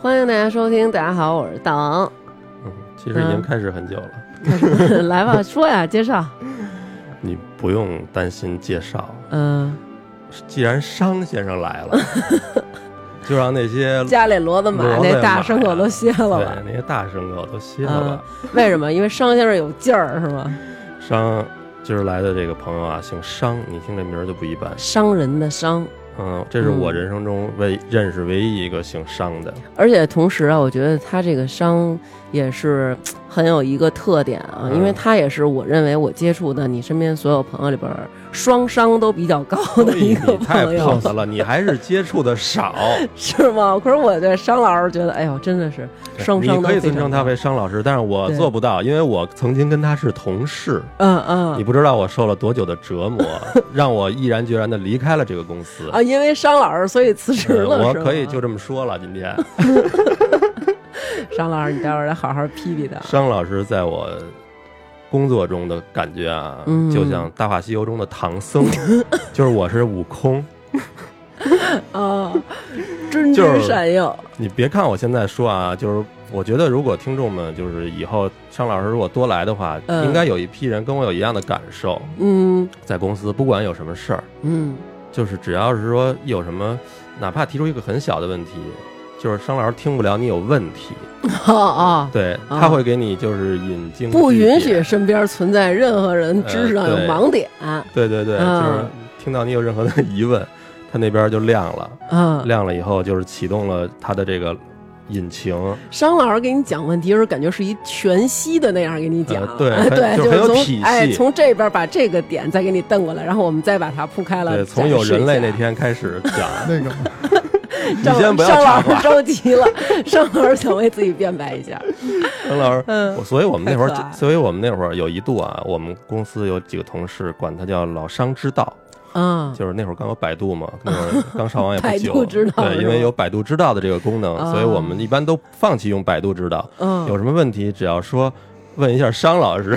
欢迎大家收听，大家好，我是大王。嗯，其实已经开始很久了，来吧，说呀，介绍。你不用担心介绍，嗯，既然商先生来了，就让那些家里骡子马那大牲口都歇了对吧。那些大牲口都歇了嗯吧。，为什么？因为商先生有劲儿，是吗？商今儿来的这个朋友啊，姓商，你听这名儿就不一般。商人的商，嗯，这是我嗯人生中唯认识唯一一个姓商的。而且同时啊，我觉得他这个商也是很有一个特点啊，嗯因为他也是我认为我接触的你身边所有朋友里边双商都比较高的一个太朋友，pose 了，你还是接触的少。是吗？可是我对商老师觉得，哎呦，真的是双商你可以尊称他为商老师，但是我做不到，因为我曾经跟他是同事。嗯嗯你不知道我受了多久的折磨，让我毅然决然的离开了这个公司。啊，因为商老师所以辞职了，呃我可以就这么说了。今天。商老师，你待会儿得好好批批他。商老师在我工作中的感觉啊，嗯。就像《大话西游》中的唐僧，就是我是悟空。啊，谆就是谆善诱，你别看我现在说啊，就是我觉得如果听众们就是以后商老师如果多来的话，嗯。应该有一批人跟我有一样的感受，嗯。在公司不管有什么事儿，嗯就是只要是说有什么，哪怕提出一个很小的问题。就是商老师听不了你有问题，哦哦，对啊他会给你就是引经不允许身边存在任何人知识上有呃对盲点。对对对，嗯就是听到你有任何的疑问，他那边就亮了，嗯，亮了以后就是启动了他的这个引擎，商老师给你讲问题的时候，感觉是一全息的那样给你讲，呃对 对，就是很有从体系哎从这边把这个点再给你瞪过来，然后我们再把它铺开了。对，从有人类那天开始讲，那个 你先不要商老师，着急了，商老师想为自己辩白一下。张老师，嗯所以我们那会儿，所以我们那会儿有一度啊，我们公司有几个同事管他叫老商之道，嗯，就是那会儿刚有百度嘛，那会儿 刚上网也不百久，度知道对，因为有百度知道的这个功能，啊所以我们一般都放弃用百度知道，嗯，有什么问题只要说问一下商老师，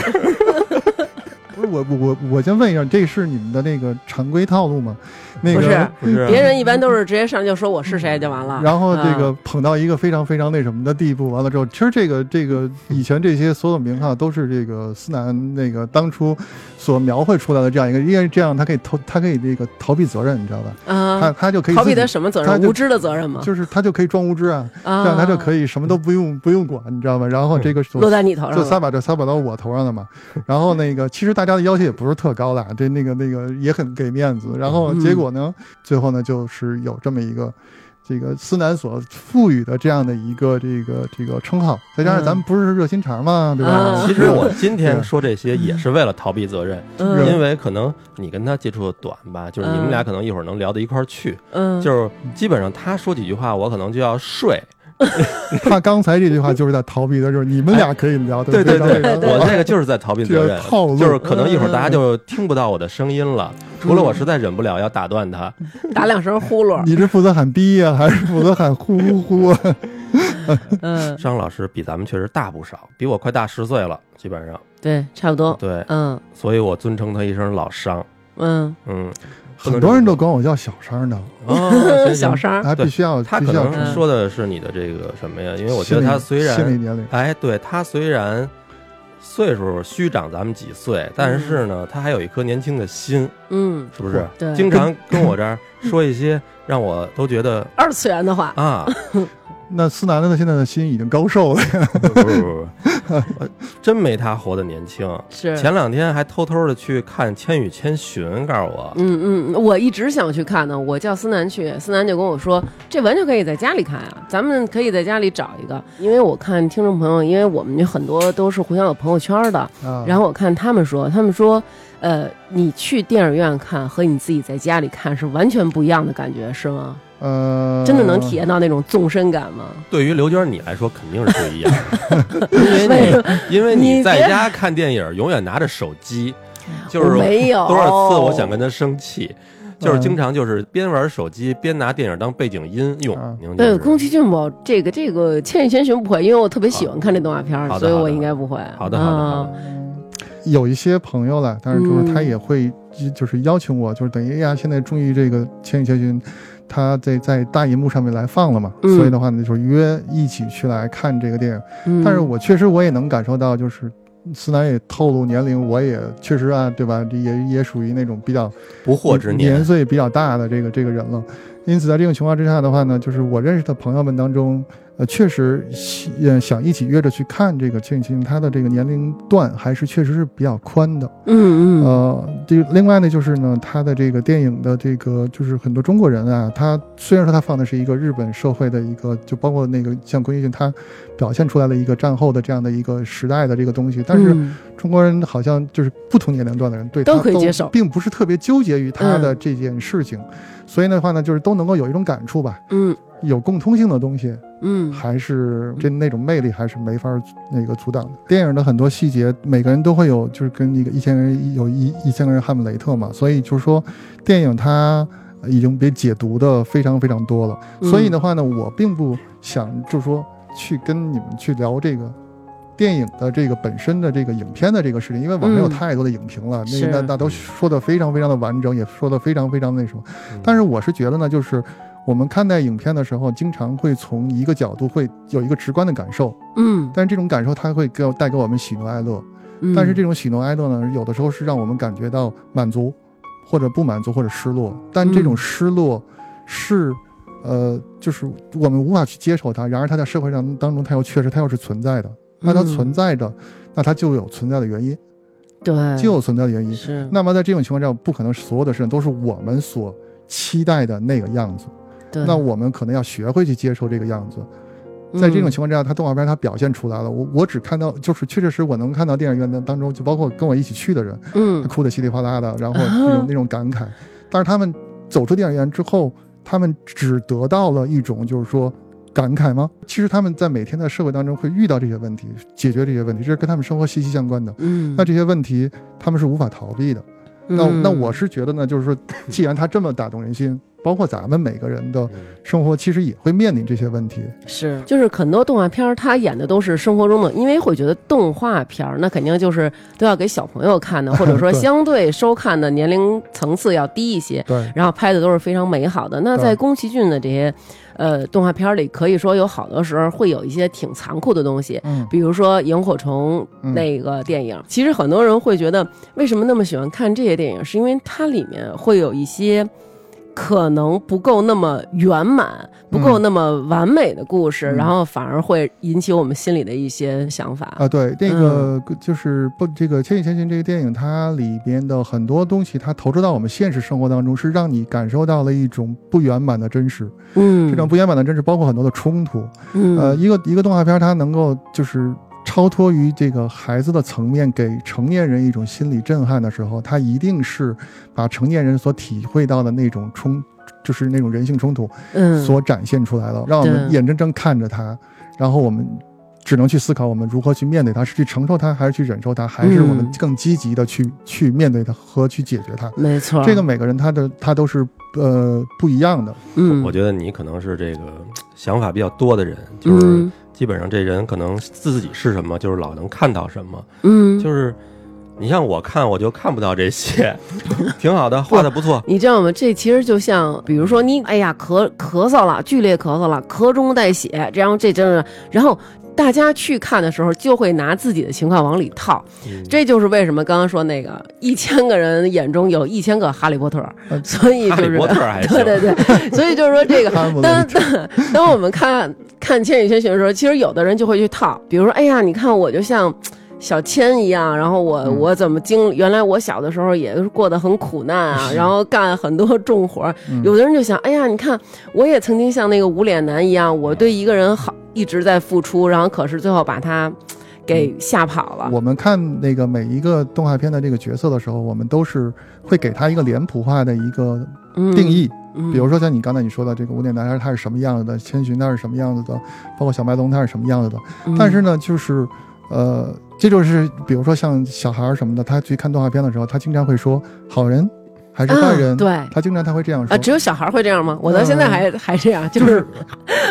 不是我我我我先问一下，这是你们的那个常规套路吗？那个不是别人一般都是直接上就说我是谁就完了，然后这个嗯捧到一个非常非常那什么的地步，完了之后，其实这个这个以前这些所有名号都是这个思南那个当初所描绘出来的这样一个，因为这样他可以逃，他可以那个逃避责任，你知道吧？他啊，他就可以逃避他什么责任？他无知的责任吗？就是他就可以装无知啊，啊，这样他就可以什么都不用不用管，你知道吗？然后这个落在你头上了。就撒把这撒把到我头上了嘛。然后那个，其实大家的要求也不是特高的，这那个那个也很给面子。然后结果呢，最后呢，就是有这么一个。这个思南所赋予的这样的一个这个这个称号，再加上咱们不是热心肠嘛，对吧？啊其实我今天说这些也是为了逃避责任，嗯。因为可能你跟他接触的短吧，就是你们俩可能一会儿能聊到一块儿去，嗯，就是基本上他说几句话，我可能就要睡。他刚才这句话就是在逃避的，就是你们俩可以聊对对对，我这个就是在逃避责任就是可能一会儿大家就听不到我的声音了，除了我实在忍不了要打断他。打两声呼噜。你是负责喊逼呀、还是负责喊呼呼呼啊？嗯，张老师比咱们确实大不少，比我快大十岁了，基本上。对，差不多。对，嗯所以我尊称他一声老商。嗯，嗯，很多人都管我叫小商的，哦，行行小商 儿。还必须要他可能说的是你的这个什么呀？因为我觉得他虽心理然，年龄，哎，对他虽然岁数虚长咱们几岁，但是呢，他还有一颗年轻的心，嗯，是不是？对经常跟我这儿说一些让我都觉得二次元的话，啊，那思南的现在的心已经高寿了呀。不是不是不是，我 真没他活得年轻。是前两天还偷偷的去看《千与千寻》，告诉我，嗯嗯，我一直想去看呢。我叫思南去，思南就跟我说，这完全可以在家里看啊，咱们可以在家里找一个。因为我看听众朋友，因为我们很多都是互相有朋友圈的，啊，然后我看他们说，他们说，呃，你去电影院看和你自己在家里看是完全不一样的感觉，是吗？呃，真的能体验到那种纵深感吗？对于刘娟你来说肯定是不一样，因为因为你你在家看电影永远拿着手机，就是没有。多少次我想跟他生气。就是经常就是边玩手机边拿电影当背景音用啊，对，您就是。宫崎骏不，这个这个《千与千寻》不会，因为我特别喜欢看这动画片儿，所以我应该不会。好的。好的好啊的有一些朋友了，但是就是嗯。他也会就是邀请我，就是等于哎呀，现在终于这个《千与千寻》他在在大银幕上面来放了嘛，嗯所以的话呢，就是约一起去来看这个电影。嗯但是我确实我也能感受到，就是思南也透露年龄，我也确实啊，对吧？这也也属于那种比较不惑之年年，岁比较大的这个这个人了。因此，在这种情况之下的话呢，就是我认识的朋友们当中，呃，确实希呃想一起约着去看这个《千与千寻》，他的这个年龄段还是确实是比较宽的。嗯嗯。呃，这个另外呢，就是呢，他的这个电影的这个，就是很多中国人啊，他虽然说他放的是一个日本社会的一个，就包括那个像宫崎骏，他表现出来了一个战后的这样的一个时代的这个东西，但是嗯。中国人好像就是不同年龄段的人对他都接受。并不是特别纠结于他的这件事情，所以的话呢，就是都能够有一种感触吧，嗯有共通性的东西，嗯还是这那种魅力还是没法那个阻挡的。电影的很多细节，每个人都会有，就是跟那个一千个人有一一千个人哈姆雷特嘛，所以就是说，电影它已经被解读的非常非常多了。嗯所以的话呢，我并不想就是说去跟你们去聊这个。电影的这个本身的这个影片的这个事情，因为网上有嗯太多的影评了，是那那那都说的非常非常的完整，也说的非常非常那什么。嗯但是我是觉得呢，就是我们看待影片的时候，经常会从一个角度会有一个直观的感受，嗯但是这种感受它会给我带给我们喜怒哀乐，嗯，但是这种喜怒哀乐呢，有的时候是让我们感觉到满足，或者不满足，或者失落，但这种嗯失落是。呃，就是我们无法去接受它，然而它在社会上当中，它又确实它又是存在的。那它嗯存在着，那它就有存在的原因，对就有存在的原因。是那么在这种情况下，不可能所有的事情都是我们所期待的那个样子。对，那我们可能要学会去接受这个样子。在这种情况之下，它动画片它表现出来了。我我只看到，就是确确实我能看到电影院当当中，就包括跟我一起去的人，嗯哭得稀里哗啦的，然后啊那种那种感慨。但是他们走出电影院之后，他们只得到了一种就是说感慨吗？其实他们在每天在社会当中会遇到这些问题，解决这些问题，这是跟他们生活息息相关的。嗯，那这些问题他们是无法逃避的。那嗯那我是觉得呢，就是说，既然他这么打动人心，包括咱们每个人的生活，其实也会面临这些问题。是，就是很多动画片儿，他演的都是生活中的，因为会觉得动画片儿那肯定就是都要给小朋友看的，或者说相对收看的年龄层次要低一些，对，然后拍的都是非常美好的。那在宫崎骏的这些呃动画片儿里，可以说有好多时候会有一些挺残酷的东西。嗯，比如说萤火虫嗯那个电影，其实很多人会觉得，为什么那么喜欢看这些电影，是因为它里面会有一些可能不够那么圆满、不够那么完美的故事，嗯然后反而会引起我们心里的一些想法。啊，对，那嗯个就是不，这个《千与千寻》这个电影，它里边的很多东西，它投射到我们现实生活当中，是让你感受到了一种不圆满的真实。嗯，这种不圆满的真实，包括很多的冲突。嗯呃，一个一个动画片，它能够就是超脱于这个孩子的层面，给成年人一种心理震撼的时候，他一定是把成年人所体会到的那种冲，就是那种人性冲突嗯所展现出来了，让我们眼睁睁看着他，然后我们。只能去思考我们如何去面对它，是去承受它，还是去忍受它，还是我们嗯更积极的去、去面对它和去解决它？没错，这个每个人他的他都是呃不一样的。嗯，我觉得你可能是这个想法比较多的人，就是嗯基本上这人可能自己是什么，就是老能看到什么。嗯，就是你像我看，我就看不到这些，挺好的，画的不错。你知道吗？这其实就像，比如说你，哎呀，咳咳嗽了，剧烈咳嗽了，咳中带血，这样这真是，然后大家去看的时候，就会拿自己的情况往里套。嗯。这就是为什么刚刚说那个一千个人眼中有一千个哈利波特，呃所以就是 对对对，所以就是说这个 当当当我们看看《千与千寻》的时候，其实有的人就会去套，比如说，哎呀，你看我就像。小千一样，然后我、嗯我怎么经原来我小的时候也是过得很苦难啊，然后干很多重活有的人就想，哎呀，你看我也曾经像那个无脸男一样，我对一个人好一直在付出，然后可是最后把他给吓跑了。我们看那个每一个动画片的这个角色的时候，我们都是会给他一个脸谱化的一个嗯定义。嗯比如说像你刚才你说的这个无脸男孩，他是什么样子的？千寻他是什么样子的？包括小白龙他是什么样子的？嗯但是呢，就是呃，这就是比如说像小孩儿什么的，他去看动画片的时候，他经常会说好人还是坏人？啊对他经常他会这样说。啊，只有小孩会这样吗？我到现在还、还这样，就是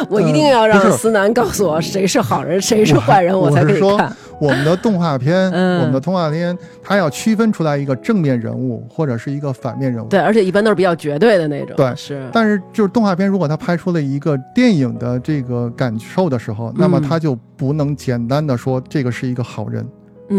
我一定要让思南告诉我谁是好人，谁是坏人，我才可以看。我们的动画片，嗯我们的动画片，它要区分出来一个正面人物或者是一个反面人物。对，而且一般都是比较绝对的那种。对是，但是就是动画片，如果它拍出了一个电影的这个感受的时候，那么它就不能简单的说这个是一个好人、嗯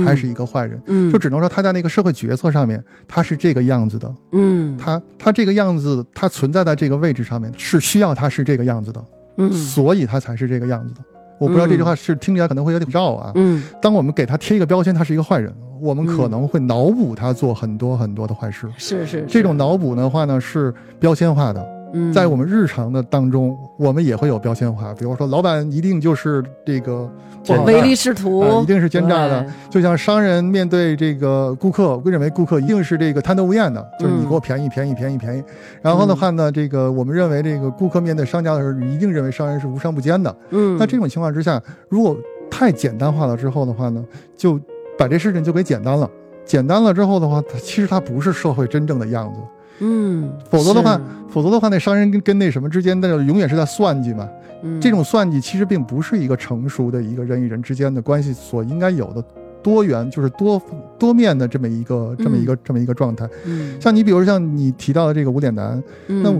还是一个坏人，嗯，就只能说他在那个社会角色上面他是这个样子的，嗯，他他这个样子，他存在在这个位置上面是需要他是这个样子的，嗯所以他才是这个样子的。我不知道这句话是听起来可能会有点绕啊。嗯当我们给他贴一个标签，他是一个坏人，我们可能会脑补他做很多很多的坏事。是是这种脑补的话呢，是标签化的。嗯在我们日常的当中，我们也会有标签化，比如说老板一定就是这个唯利是图啊，一定是奸诈的。就像商人面对这个顾客，会认为顾客一定是这个贪得无厌的，就是你嗯给我便宜便宜便宜便宜。然后的话呢，这个我们认为这个顾客面对商家的时候，一定认为商人是无商不奸的。嗯，那这种情况之下，如果太简单化了之后的话呢，就把这事情就给简单了。简单了之后的话，它其实它不是社会真正的样子。嗯，否则的话，否则的话，那商人跟跟那什么之间，那永远是在算计嘛。嗯。这种算计其实并不是一个成熟的一个人与人之间的关系所应该有的多元，就是多多面的这么一个这么一个这么一个状态。嗯。像你比如像你提到的这个无脸男，嗯。那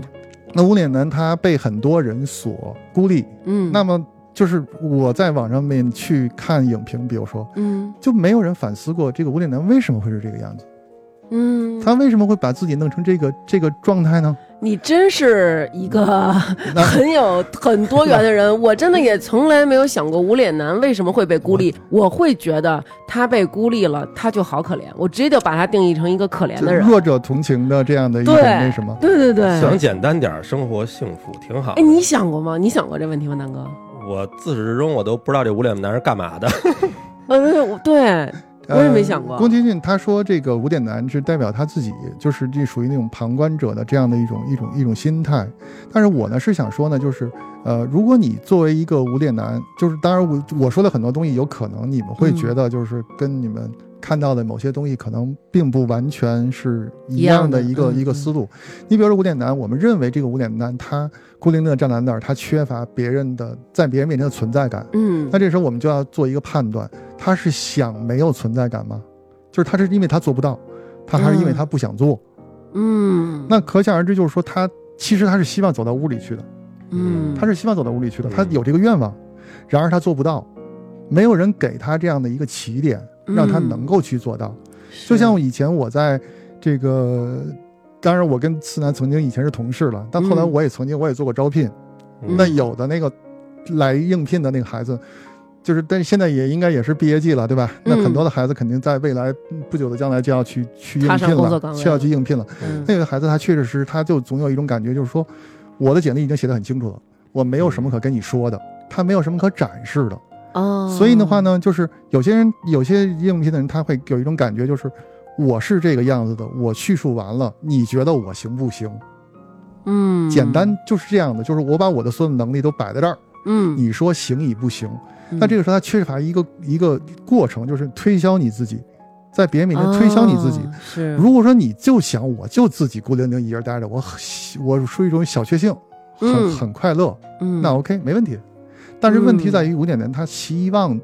那无脸男他被很多人所孤立，嗯。那么就是我在网上面去看影评，比如说嗯。就没有人反思过这个无脸男为什么会是这个样子，嗯，他为什么会把自己弄成这个这个状态呢？你真是一个 很有很多元的人，我真的也从来没有想过无脸男为什么会被孤立。我会觉得他被孤立了，他就好可怜，我直接就把他定义成一个可怜的人。弱者同情的这样的一种对那什么。对对对，想简单点儿，生活幸福挺好哎，。你想过吗？你想过这问题吗，南哥？我自始至终我都不知道这无脸男是干嘛的。呃，我对，我也没想过呃宫崎骏他说这个无脸男是代表他自己，就是这属于那种旁观者的这样的一种一种一种心态。但是我呢是想说呢，就是呃，如果你作为一个无脸男，就是当然我我说的很多东西，有可能你们会嗯觉得就是跟你们看到的某些东西可能并不完全是一样的一个一的嗯一个思路。你比如说无脸男，我们认为这个无脸男他孤零零的站在那儿，他缺乏别人的在别人面前的存在感。嗯那这时候我们就要做一个判断，他是想没有存在感吗？就是他是因为他做不到，他还是因为他不想做？嗯，那可想而知，就是说他其实他是希望走到屋里去的，嗯，他是希望走到屋里去的，嗯他有这个愿望，然而他做不到，没有人给他这样的一个起点，让他嗯能够去做到。就像以前我在这个，当然我跟思南曾经以前是同事了，但后来嗯我也曾经我也做过招聘，嗯那有的那个来应聘的那个孩子，就是但是现在也应该也是毕业季了，对吧？那很多的孩子肯定在未来不久的将来就要去去应聘了，需要去应聘了。嗯那个孩子他确实是，他就总有一种感觉，就是说我的简历已经写得很清楚了，我没有什么可跟你说的，他没有什么可展示的。哦，所以的话呢，就是有些人有些应聘的人，他会有一种感觉，就是我是这个样子的，我叙述完了，你觉得我行不行？嗯，简单就是这样的，就是我把我的所有能力都摆在这儿，嗯，你说行与不行？嗯，那这个时候他缺乏一个一个过程，就是推销你自己，在别人面前推销你自己。哦是，如果说你就想我就自己孤零零一人待着，我我属于一种小确幸，很、嗯很快乐，嗯，那 OK 没问题。但是问题在于五点人他希望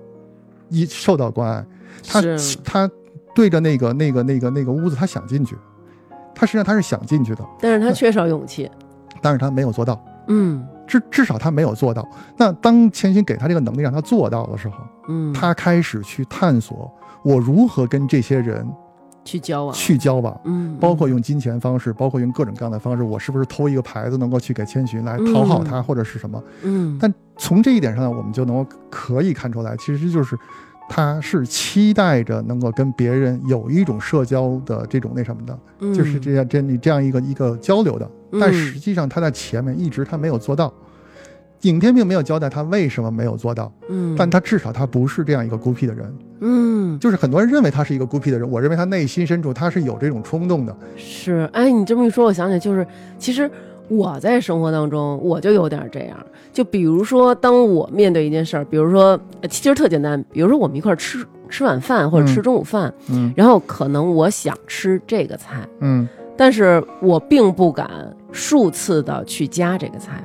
一受到关爱，他他对着那个那个那个那个屋子，他想进去，他实际上他是想进去的，但是他缺少勇气，但是他没有做到，嗯。至至少他没有做到。那当千寻给他这个能力让他做到的时候，嗯，他开始去探索我如何跟这些人去交往，去交往。嗯，包括用金钱方式，包括用各种各样的方式，我是不是偷一个牌子能够去给千寻来讨好他，或者是什么？嗯，但从这一点上呢，我们就能够可以看出来，其实就是他是期待着能够跟别人有一种社交的这种那什么的，嗯就是这样这你这样一个一个交流的。嗯但实际上他在前面一直他没有做到，影片并没有交代他为什么没有做到，嗯，但他至少他不是这样一个孤僻的人。嗯就是很多人认为他是一个孤僻的人，我认为他内心深处他是有这种冲动的。是，哎，你这么一说，我想起来，就是其实我在生活当中，我就有点这样。就比如说，当我面对一件事儿，比如说，呃其实特简单，比如说我们一块儿吃吃晚饭或者吃嗯中午饭，嗯然后可能我想吃这个菜，嗯，但是我并不敢数次的去加这个菜，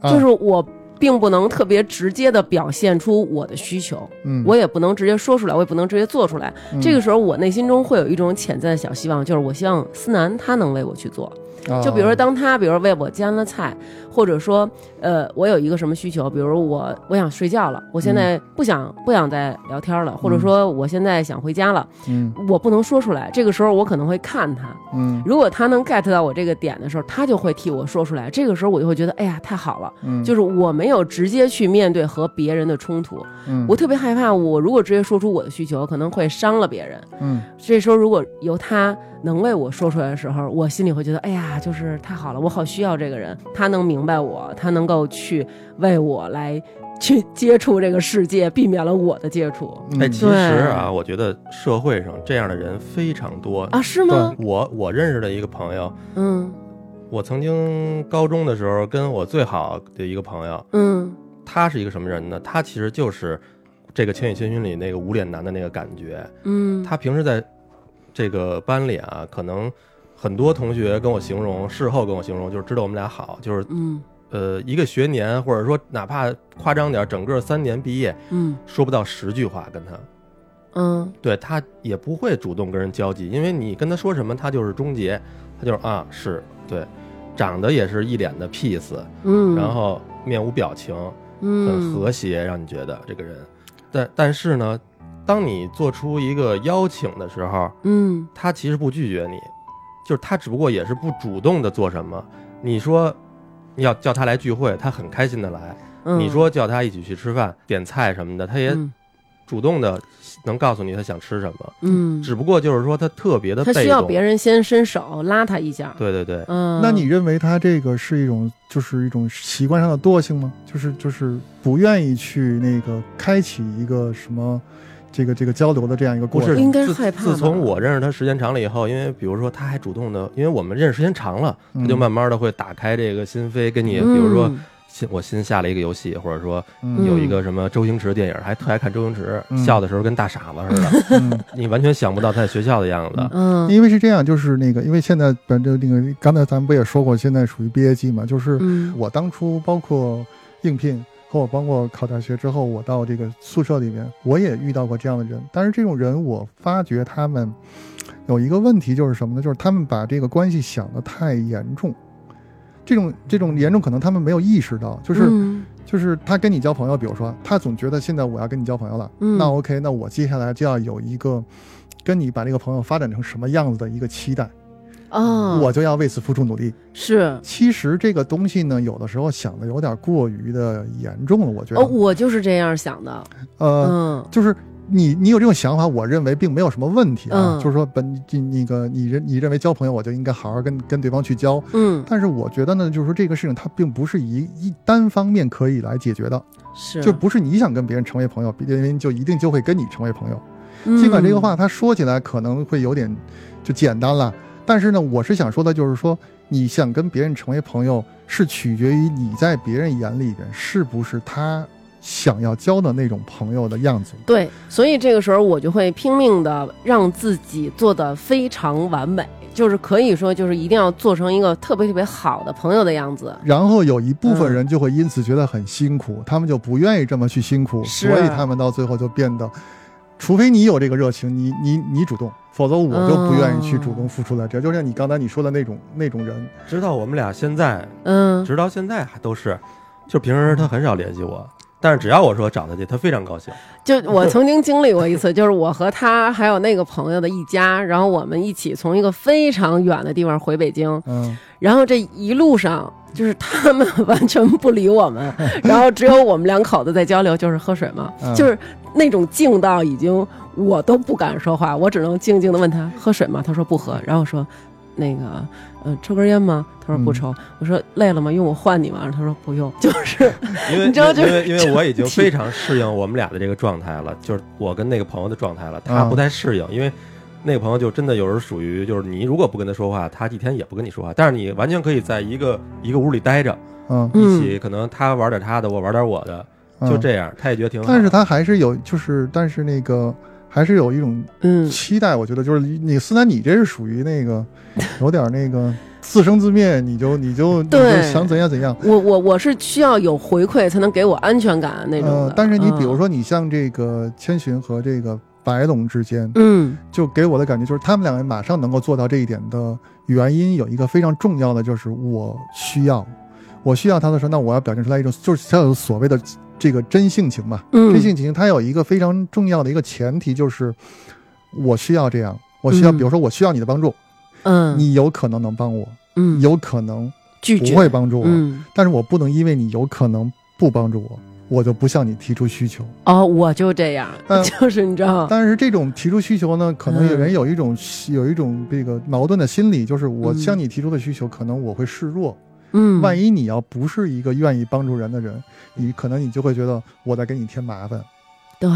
啊就是我并不能特别直接的表现出我的需求，嗯，我也不能直接说出来，我也不能直接做出来。嗯这个时候，我内心中会有一种潜在的小希望，就是我希望思南他能为我去做。就比如说，啊当他比如说为我煎了菜，或者说，呃，我有一个什么需求，比如我我想睡觉了，我现在不想不想再聊天了，或者说我现在想回家了，嗯。我不能说出来。这个时候我可能会看他，嗯。如果他能 get 到我这个点的时候，他就会替我说出来。这个时候我就会觉得，哎呀，太好了，嗯，就是我没有直接去面对和别人的冲突，嗯。我特别害怕，我如果直接说出我的需求，可能会伤了别人。嗯。这时候如果由他能为我说出来的时候，我心里会觉得，哎呀，就是太好了，我好需要这个人，他能明白我，他能够去为我来去 接触这个世界，避免了我的接触嗯哎，其实啊，我觉得社会上这样的人非常多。啊，是吗？我我认识的一个朋友，嗯我曾经高中的时候跟我最好的一个朋友，嗯他是一个什么人呢？他其实就是这个《千与千寻》里那个无脸男的那个感觉。嗯，他平时在这个班里啊，可能很多同学跟我形容，事后跟我形容，就是知道我们俩好，就是嗯。呃一个学年，或者说哪怕夸张点，整个三年毕业，嗯。说不到十句话跟他。嗯。对他也不会主动跟人交际，因为你跟他说什么，他就是终结，他就是啊是对，长得也是一脸的 peace，嗯，然后面无表情，嗯。很嗯和谐，让你觉得这个人。但但是呢，当你做出一个邀请的时候，嗯。他其实不拒绝你，就是他只不过也是不主动的做什么。你说要叫他来聚会，他很开心的来；嗯，你说叫他一起去吃饭、点菜什么的，他也嗯主动的能告诉你他想吃什么。嗯，只不过就是说他特别的被动，他需要别人先伸手拉他一下。对对对，嗯，那你认为他这个是一种就是一种习惯上的惰性吗？就是就是不愿意去那个开启一个什么这个这个交流的这样一个过程？应该害怕自从我认识他时间长了以后，因为比如说他还主动的，因为我们认识时间长了，嗯他就慢慢的会打开这个心扉，跟你比如说我新下了一个游戏，或者说嗯。有一个什么周星驰电影，还特爱看周星驰，嗯。笑的时候跟大傻子似的，嗯。你完全想不到他在学校的样子。嗯。因为是这样，就是那个，因为现在本这那个刚才咱们不也说过，现在属于毕业季嘛，就是嗯。我当初包括应聘和我包括考大学之后，我到这个宿舍里面，我也遇到过这样的人。但是这种人，我发觉他们有一个问题，就是什么呢？就是他们把这个关系想得太严重。这种这种严重，可能他们没有意识到，就是、嗯就是他跟你交朋友，比如说他总觉得现在我要跟你交朋友了，嗯那 OK，那我接下来就要有一个跟你把这个朋友发展成什么样子的一个期待，啊，我就要为此付出努力。是其实这个东西呢，有的时候想的有点过于的严重了，我觉得。哦，我就是这样想的。呃，嗯就是你你有这种想法，我认为并没有什么问题啊。嗯就是说本你那个你认你认为交朋友，我就应该好好跟跟对方去交。嗯，但是我觉得呢，就是说这个事情它并不是一一单方面可以来解决的，是就不是你想跟别人成为朋友，别人就一定就会跟你成为朋友。嗯尽管这个话他说起来可能会有点就简单了，但是呢，我是想说的就是说，你想跟别人成为朋友，是取决于你在别人眼里边是不是他想要交的那种朋友的样子。对，所以这个时候我就会拼命的让自己做的非常完美，就是可以说就是一定要做成一个特别特别好的朋友的样子。然后有一部分嗯人就会因此觉得很辛苦，他们就不愿意这么去辛苦，所以他们到最后就变得，除非你有这个热情，你你你主动，否则我就不愿意去主动付出来。这就像你刚才你说的那种那种人，直到我们俩现在，嗯，直到现在还都是，就平时他很少联系我，但是只要我说找他去，他非常高兴。就我曾经经历过一次，就是我和他还有那个朋友的一家，然后我们一起从一个非常远的地方回北京，嗯然后这一路上就是他们完全不理我们，然后只有我们两口子在交流，就是喝水嘛，嗯就是那种静到已经我都不敢说话，我只能静静的问他喝水吗？他说不喝，然后我说那个呃抽根烟吗？他说不抽。我说累了吗？用我换你吗？他说不用，就是因为你知道就是因为因为我已经非常适应我们俩的这个状态了，就是我跟那个朋友的状态了，他嗯不太适应，因为那个朋友就真的有时候属于就是你如果不跟他说话，他一天也不跟你说话，但是你完全可以在一个一个屋里待着，嗯，一起可能他玩点他的，我玩点我的，嗯就这样，他也觉得挺好。但是他还是有，就是但是那个还是有一种嗯期待，我觉得就是你思南，你这是属于那个有点那个自生自灭，你就你就你就对想怎样怎样。我我我是需要有回馈才能给我安全感那种的。呃，但是你比如嗯，说，你像这个千寻和这个白龙之间，嗯。就给我的感觉就是他们两个人马上能够做到这一点的原因有一个非常重要的，就是我需要，我需要他的时候，那我要表现出来一种就是他有所谓的这个真性情嘛。嗯，真性情它有一个非常重要的一个前提，就是我需要这样，我需要，嗯。比如说我需要你的帮助，嗯。你有可能能帮我，嗯。有可能拒绝不会帮助我，嗯。但是我不能因为你有可能不帮助我，我就不向你提出需求。哦，我就这样，嗯。就是你知道，但是这种提出需求呢，可能有嗯。人有一种、有一种这个矛盾的心理，就是我嗯向你提出的需求，可能我会示弱。嗯，万一你要不是一个愿意帮助人的人，你可能你就会觉得我在给你添麻烦。对，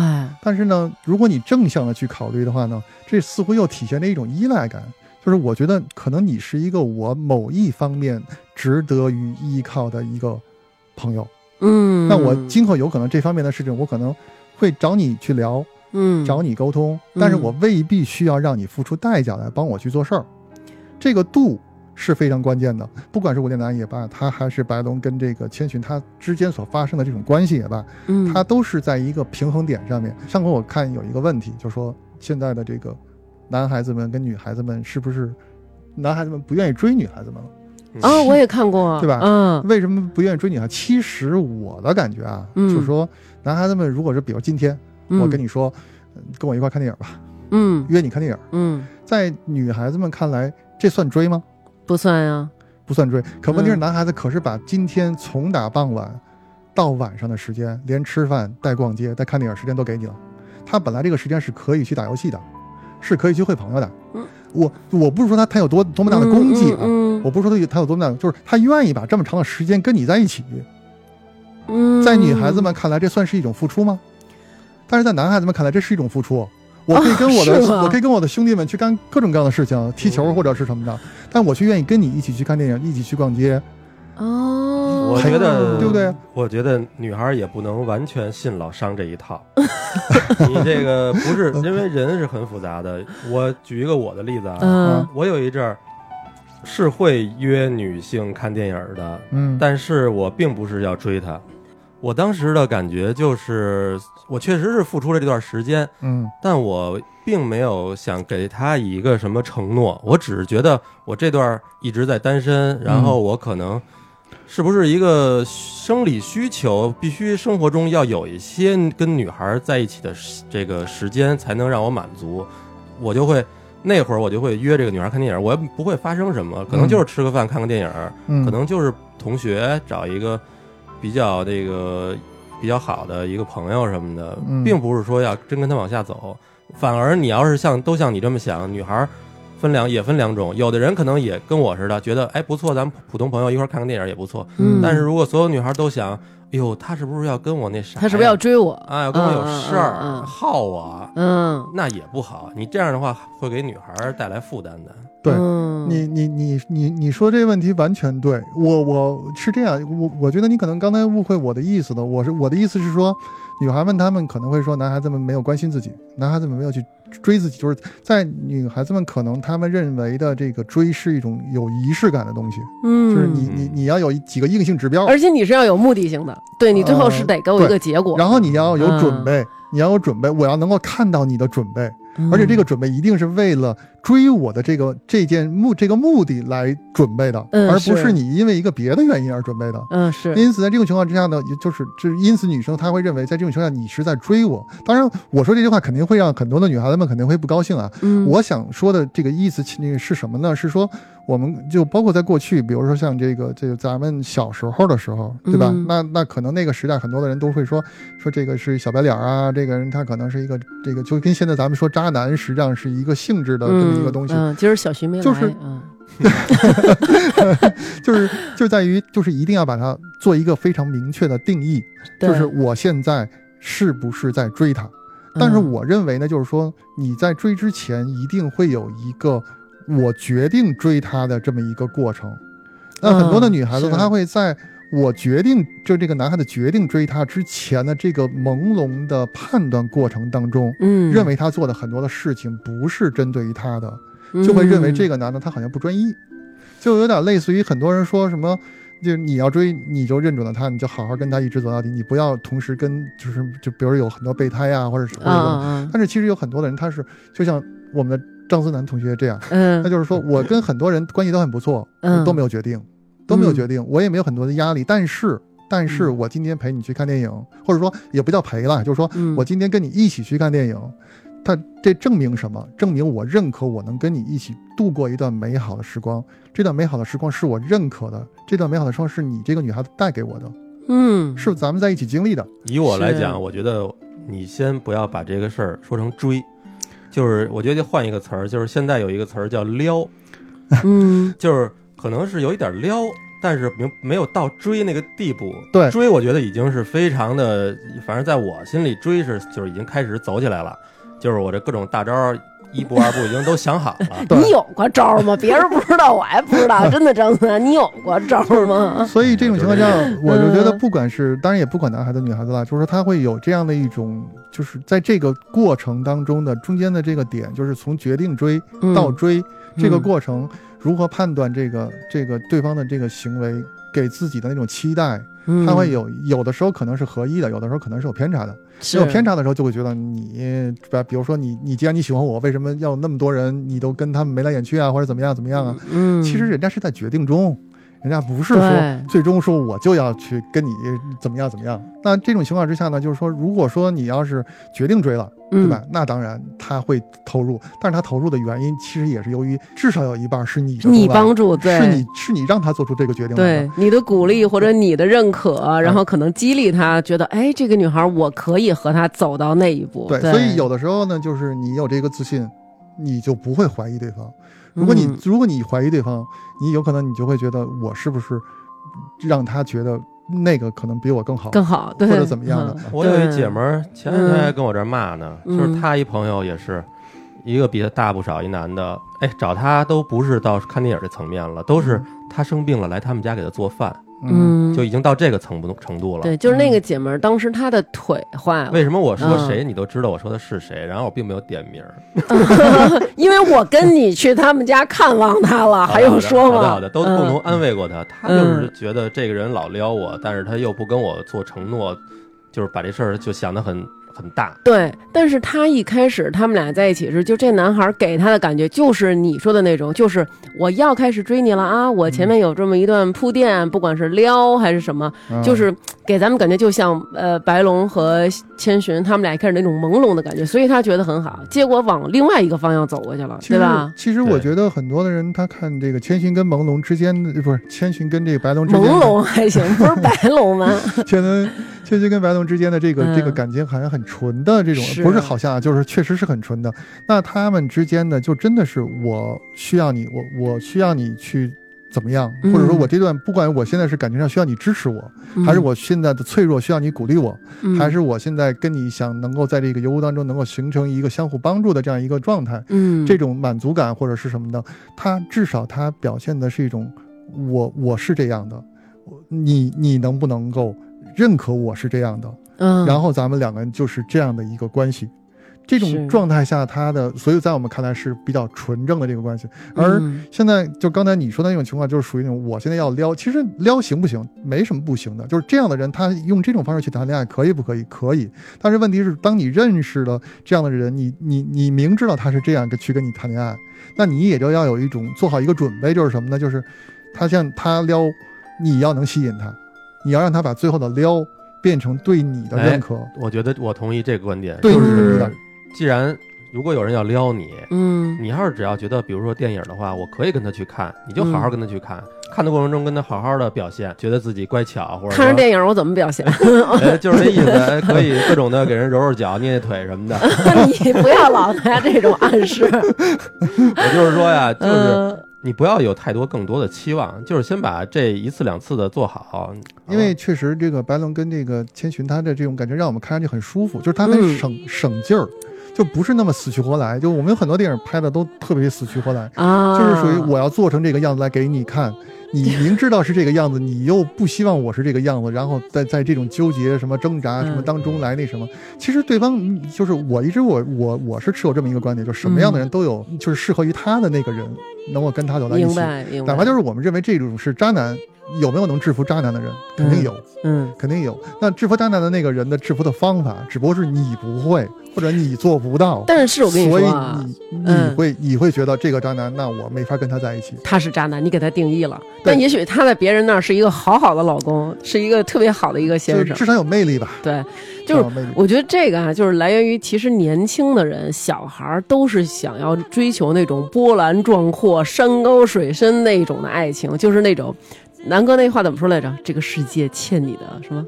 但是呢，如果你正向的去考虑的话呢，这似乎又体现了一种依赖感，就是我觉得可能你是一个我某一方面值得于依靠的一个朋友，嗯，那我今后有可能这方面的事情，我可能会找你去聊，嗯找你沟通，但是我未必需要让你付出代价来帮我去做事儿，这个度。是非常关键的，不管是无脸男也罢，他还是白龙跟这个千寻他之间所发生的这种关系也罢，嗯他都是在一个平衡点上面。上回我看有一个问题，就说现在的这个男孩子们跟女孩子们是不是男孩子们不愿意追女孩子们了？嗯。啊，我也看过，对吧？嗯。为什么不愿意追女孩？其实我的感觉啊，嗯。就是说男孩子们如果是比如今天我跟你，说，嗯跟我一块看电影吧，嗯。约你看电影，嗯，在女孩子们看来，这算追吗？不算呀，不算追。可问题是，嗯。男孩子可是把今天从打傍晚到晚上的时间，连吃饭、带逛街、带看电影时间都给你了。他本来这个时间是可以去打游戏的，是可以去会朋友的。嗯。我我不是说他他有多多么大的功绩啊，嗯我不是说他有他有多么大，就是他愿意把这么长的时间跟你在一起。嗯，在女孩子们看来，这算是一种付出吗？但是在男孩子们看来，这是一种付出。我可以跟我的、我可以跟我的兄弟们去干各种各样的事情，踢球或者是什么的，但我却愿意跟你一起去看电影，一起去逛街。哦，我觉得 对不对？我觉得女孩也不能完全信老商这一套。你这个不是因为人是很复杂的。我举一个我的例子啊，嗯我有一阵儿是会约女性看电影的，嗯，但是我并不是要追她。我当时的感觉就是，我确实是付出了这段时间，嗯但我并没有想给她一个什么承诺，我只是觉得我这段一直在单身，然后我可能是不是一个生理需求，必须生活中要有一些跟女孩在一起的这个时间才能让我满足，我就会那会儿我就会约这个女孩看电影，我也不会发生什么，可能就是吃个饭看个电影，嗯，可能就是同学找一个比较这个比较好的一个朋友什么的，嗯并不是说要真跟他往下走。反而你要是像都像你这么想，女孩儿分两也分两种，有的人可能也跟我似的，觉得哎不错，咱们普通朋友一块儿看个电影也不错。嗯但是如果所有女孩都想，哎呦，他是不是要跟我那啥？他是不是要追我？哎要跟我有事儿、嗯嗯嗯耗我？嗯，那也不好，你这样的话会给女孩儿带来负担的。对嗯你你你你你说这个问题完全对，我我是这样，我我觉得你可能刚才误会我的意思了。我是我的意思是说，女孩们她们可能会说男孩子们没有关心自己，男孩子们没有去追自己，就是在女孩子们可能她们认为的这个追是一种有仪式感的东西，嗯，就是你你你要有几个硬性指标，而且你是要有目的性的，对你最后是得给我一个结果，然后你要有准嗯备，你要有准备，我要能够看到你的准备，嗯。而且这个准备一定是为了追我的这个这件目这个目的来准备的，嗯而不是是你因为一个别的原因而准备的。嗯是因此，在这种情况之下呢，也就是就是因此女生她会认为，在这种情况下你是在追我。当然，我说这句话肯定会让很多的女孩子们肯定会不高兴啊。嗯我想说的这个意思，那个是什么呢？是说我们就包括在过去，比如说像这个这个咱们小时候的时候，对吧？嗯那那可能那个时代很多的人都会说说这个是小白脸啊，这个人他可能是一一个这个，就跟现在咱们说渣男，实际上是一个性质的这么一个东西。嗯，嗯今儿小徐没来，就是嗯就是就在于就是一定要把它做一个非常明确的定义，就是我现在是不是在追他？但是嗯我认为呢，就是说你在追之前一定会有一个我决定追他的这么一个过程。那很多的嗯女孩子，她会在我决定就这个男孩子决定追她之前的这个朦胧的判断过程当中，嗯。认为他做的很多的事情不是针对于他的，就会认为这个男的他好像不专一。就有点类似于很多人说什么，就你要追，你就认准了他，你就好好跟他一直走到底，你不要同时跟就是就比如有很多备胎啊、或者什么。啊但是其实有很多的人，他是就像我们的张思楠同学这样，嗯。那就是说我跟很多人关系都很不错，嗯。都没有决定，都没有决定，我也没有很多的压力，但是。但是嗯我今天陪你去看电影，或者说也不叫陪了，就是说嗯我今天跟你一起去看电影，它这证明什么？证明我认可我能跟你一起度过一段美好的时光。这段美好的时光是我认可的，这段美好的时光是你这个女孩子带给我的，嗯是咱们在一起经历的。以我来讲，我觉得你先不要把这个事儿说成追，就是我觉得换一个词儿，就是现在有一个词儿叫撩，嗯 就是可能是有一点撩，但是没没有到追那个地步。对追我觉得已经是非常的，反正在我心里追是就是已经开始走起来了，就是我这各种大招一步二步已经都想好了。你有过招吗？别人不知道，我还不知道。真的，张三，你有过招吗？所以这种情况下，我就觉得嗯不管是当然也不管男孩子女孩子了，就是说他会有这样的一种，就是在这个过程当中的中间的这个点，就是从决定追嗯到追这个过程，如何判断这个这个对方的这个行为给自己的那种期待，嗯他会有有的时候可能是合一的，有的时候可能是有偏差的。是有偏差的时候，就会觉得你，比比如说你你既然你喜欢我，为什么要那么多人你都跟他们眉来眼去啊，或者怎么样怎么样啊？嗯，其实人家是在决定中，人家不是说最终说我就要去跟你怎么样怎么样。那这种情况之下呢，就是说，如果说你要是决定追了，对吧？那当然他会投入，但是他投入的原因其实也是由于至少有一半是你的你帮助，对，是你是你让他做出这个决定的。对你的鼓励或者你的认可，然后可能激励他觉得，哎，这个女孩我可以和她走到那一步。对，对，所以有的时候呢，就是你有这个自信，你就不会怀疑对方。如果你、嗯。如果你怀疑对方，你有可能你就会觉得我是不是让他觉得那个可能比我更好，更好，对，或者怎么样的嗯。我有一姐们儿前两天还跟我这儿骂呢，嗯就是她一朋友也是。一个比她大不少一男的，哎，找她都不是到看电影这层面了，都是她生病了来他们家给她做饭，嗯，嗯，就已经到这个程度程度了。对，就是那个姐们儿，当时她的腿坏了，为什么我说嗯谁你都知道我说的是谁，然后我并没有点名儿。因为我跟你去他们家看望她了，还用说吗？好的，好的，都嗯共同安慰过他。他就是觉得这个人老撩我，但是他又不跟我做承诺，就是把这事儿就想得很很大。对，但是他一开始他们俩在一起时，就这男孩给他的感觉就是你说的那种，就是我要开始追你了啊！我前面有这么一段铺垫，不管是撩还是什么，嗯就是给咱们感觉就像呃白龙和千寻他们俩一开始那种朦胧的感觉，所以他觉得很好。结果往另外一个方向走过去了，对吧？其实我觉得很多的人他看这个千寻跟朦胧之间的，不是千寻跟这个白龙之间，朦胧还行，不是白龙吗？千寻千寻跟白龙之间的这个、嗯这个感情好像很纯的这种，是不是好像啊，就是确实是很纯的。那他们之间呢，就真的是我需要你，我我需要你去怎么样，嗯或者说我这段不管我现在是感情上需要你支持我，还是我现在的脆弱需要你鼓励我，嗯，还是我现在跟你想能够在这个游舞当中能够形成一个相互帮助的这样一个状态，嗯，这种满足感或者是什么的，它至少它表现的是一种我我是这样的，我你你能不能够认可我是这样的？嗯，然后咱们两个人就是这样的一个关系。这种状态下，他的所以在我们看来是比较纯正的这个关系，而嗯现在就刚才你说的那种情况，就是属于那种我现在要撩，其实撩行不行？没什么不行的，就是这样的人，他用这种方式去谈恋爱，可以不可以？可以。但是问题是，当你认识了这样的人，你你你明知道他是这样跟去跟你谈恋爱，那你也就要有一种做好一个准备，就是什么呢？就是他像他撩，你要能吸引他，你要让他把最后的撩变成对你的认可。我觉得我同意这个观点，对就是既然如果有人要撩你，嗯你要是只要觉得，比如说电影的话，我可以跟他去看，你就好好跟他去看，看的过程中跟他好好的表现，觉得自己乖巧，或者看着电影我怎么表现？哎，就是这意思，哎可以各种的给人揉揉脚、捏捏腿什么的。你不要老拿这种暗示，我就是说呀，就是嗯你不要有太多更多的期望，就是先把这一次两次的做好。因为确实，这个白龙跟这个千寻，他的这种感觉让我们看上去很舒服，就是他很嗯省、省劲儿。就就不是那么死去活来。就我们有很多电影拍的都特别死去活来，啊，就是属于我要做成这个样子来给你看，你明知道是这个样子，你又不希望我是这个样子，然后在在这种纠结、什么挣扎、嗯什么当中来那什么。其实对方嗯就是我一直我我我是持有这么一个观点，就是什么样的人都有，就是适合于他的那个人，能够跟他走到一起。明白明白，哪怕就是我们认为这种是渣男，有没有能制服渣男的人，肯定有。嗯肯定有。那制服渣男的那个人的制服的方法，只不过是你不会，或者你做不到。但是我跟你所以说啊，你会你会觉得这个渣男，那我没法跟他在一起。他是渣男，你给他定义了，对但也许他在别人那儿是一个好好的老公，是一个特别好的一个先生。至少有魅力吧，对，就是。我觉得这个啊，就是来源于其实年轻的人、小孩儿都是想要追求那种波澜壮阔、山高水深那种的爱情，就是那种。南哥那话怎么说来着？这个世界欠你的什么？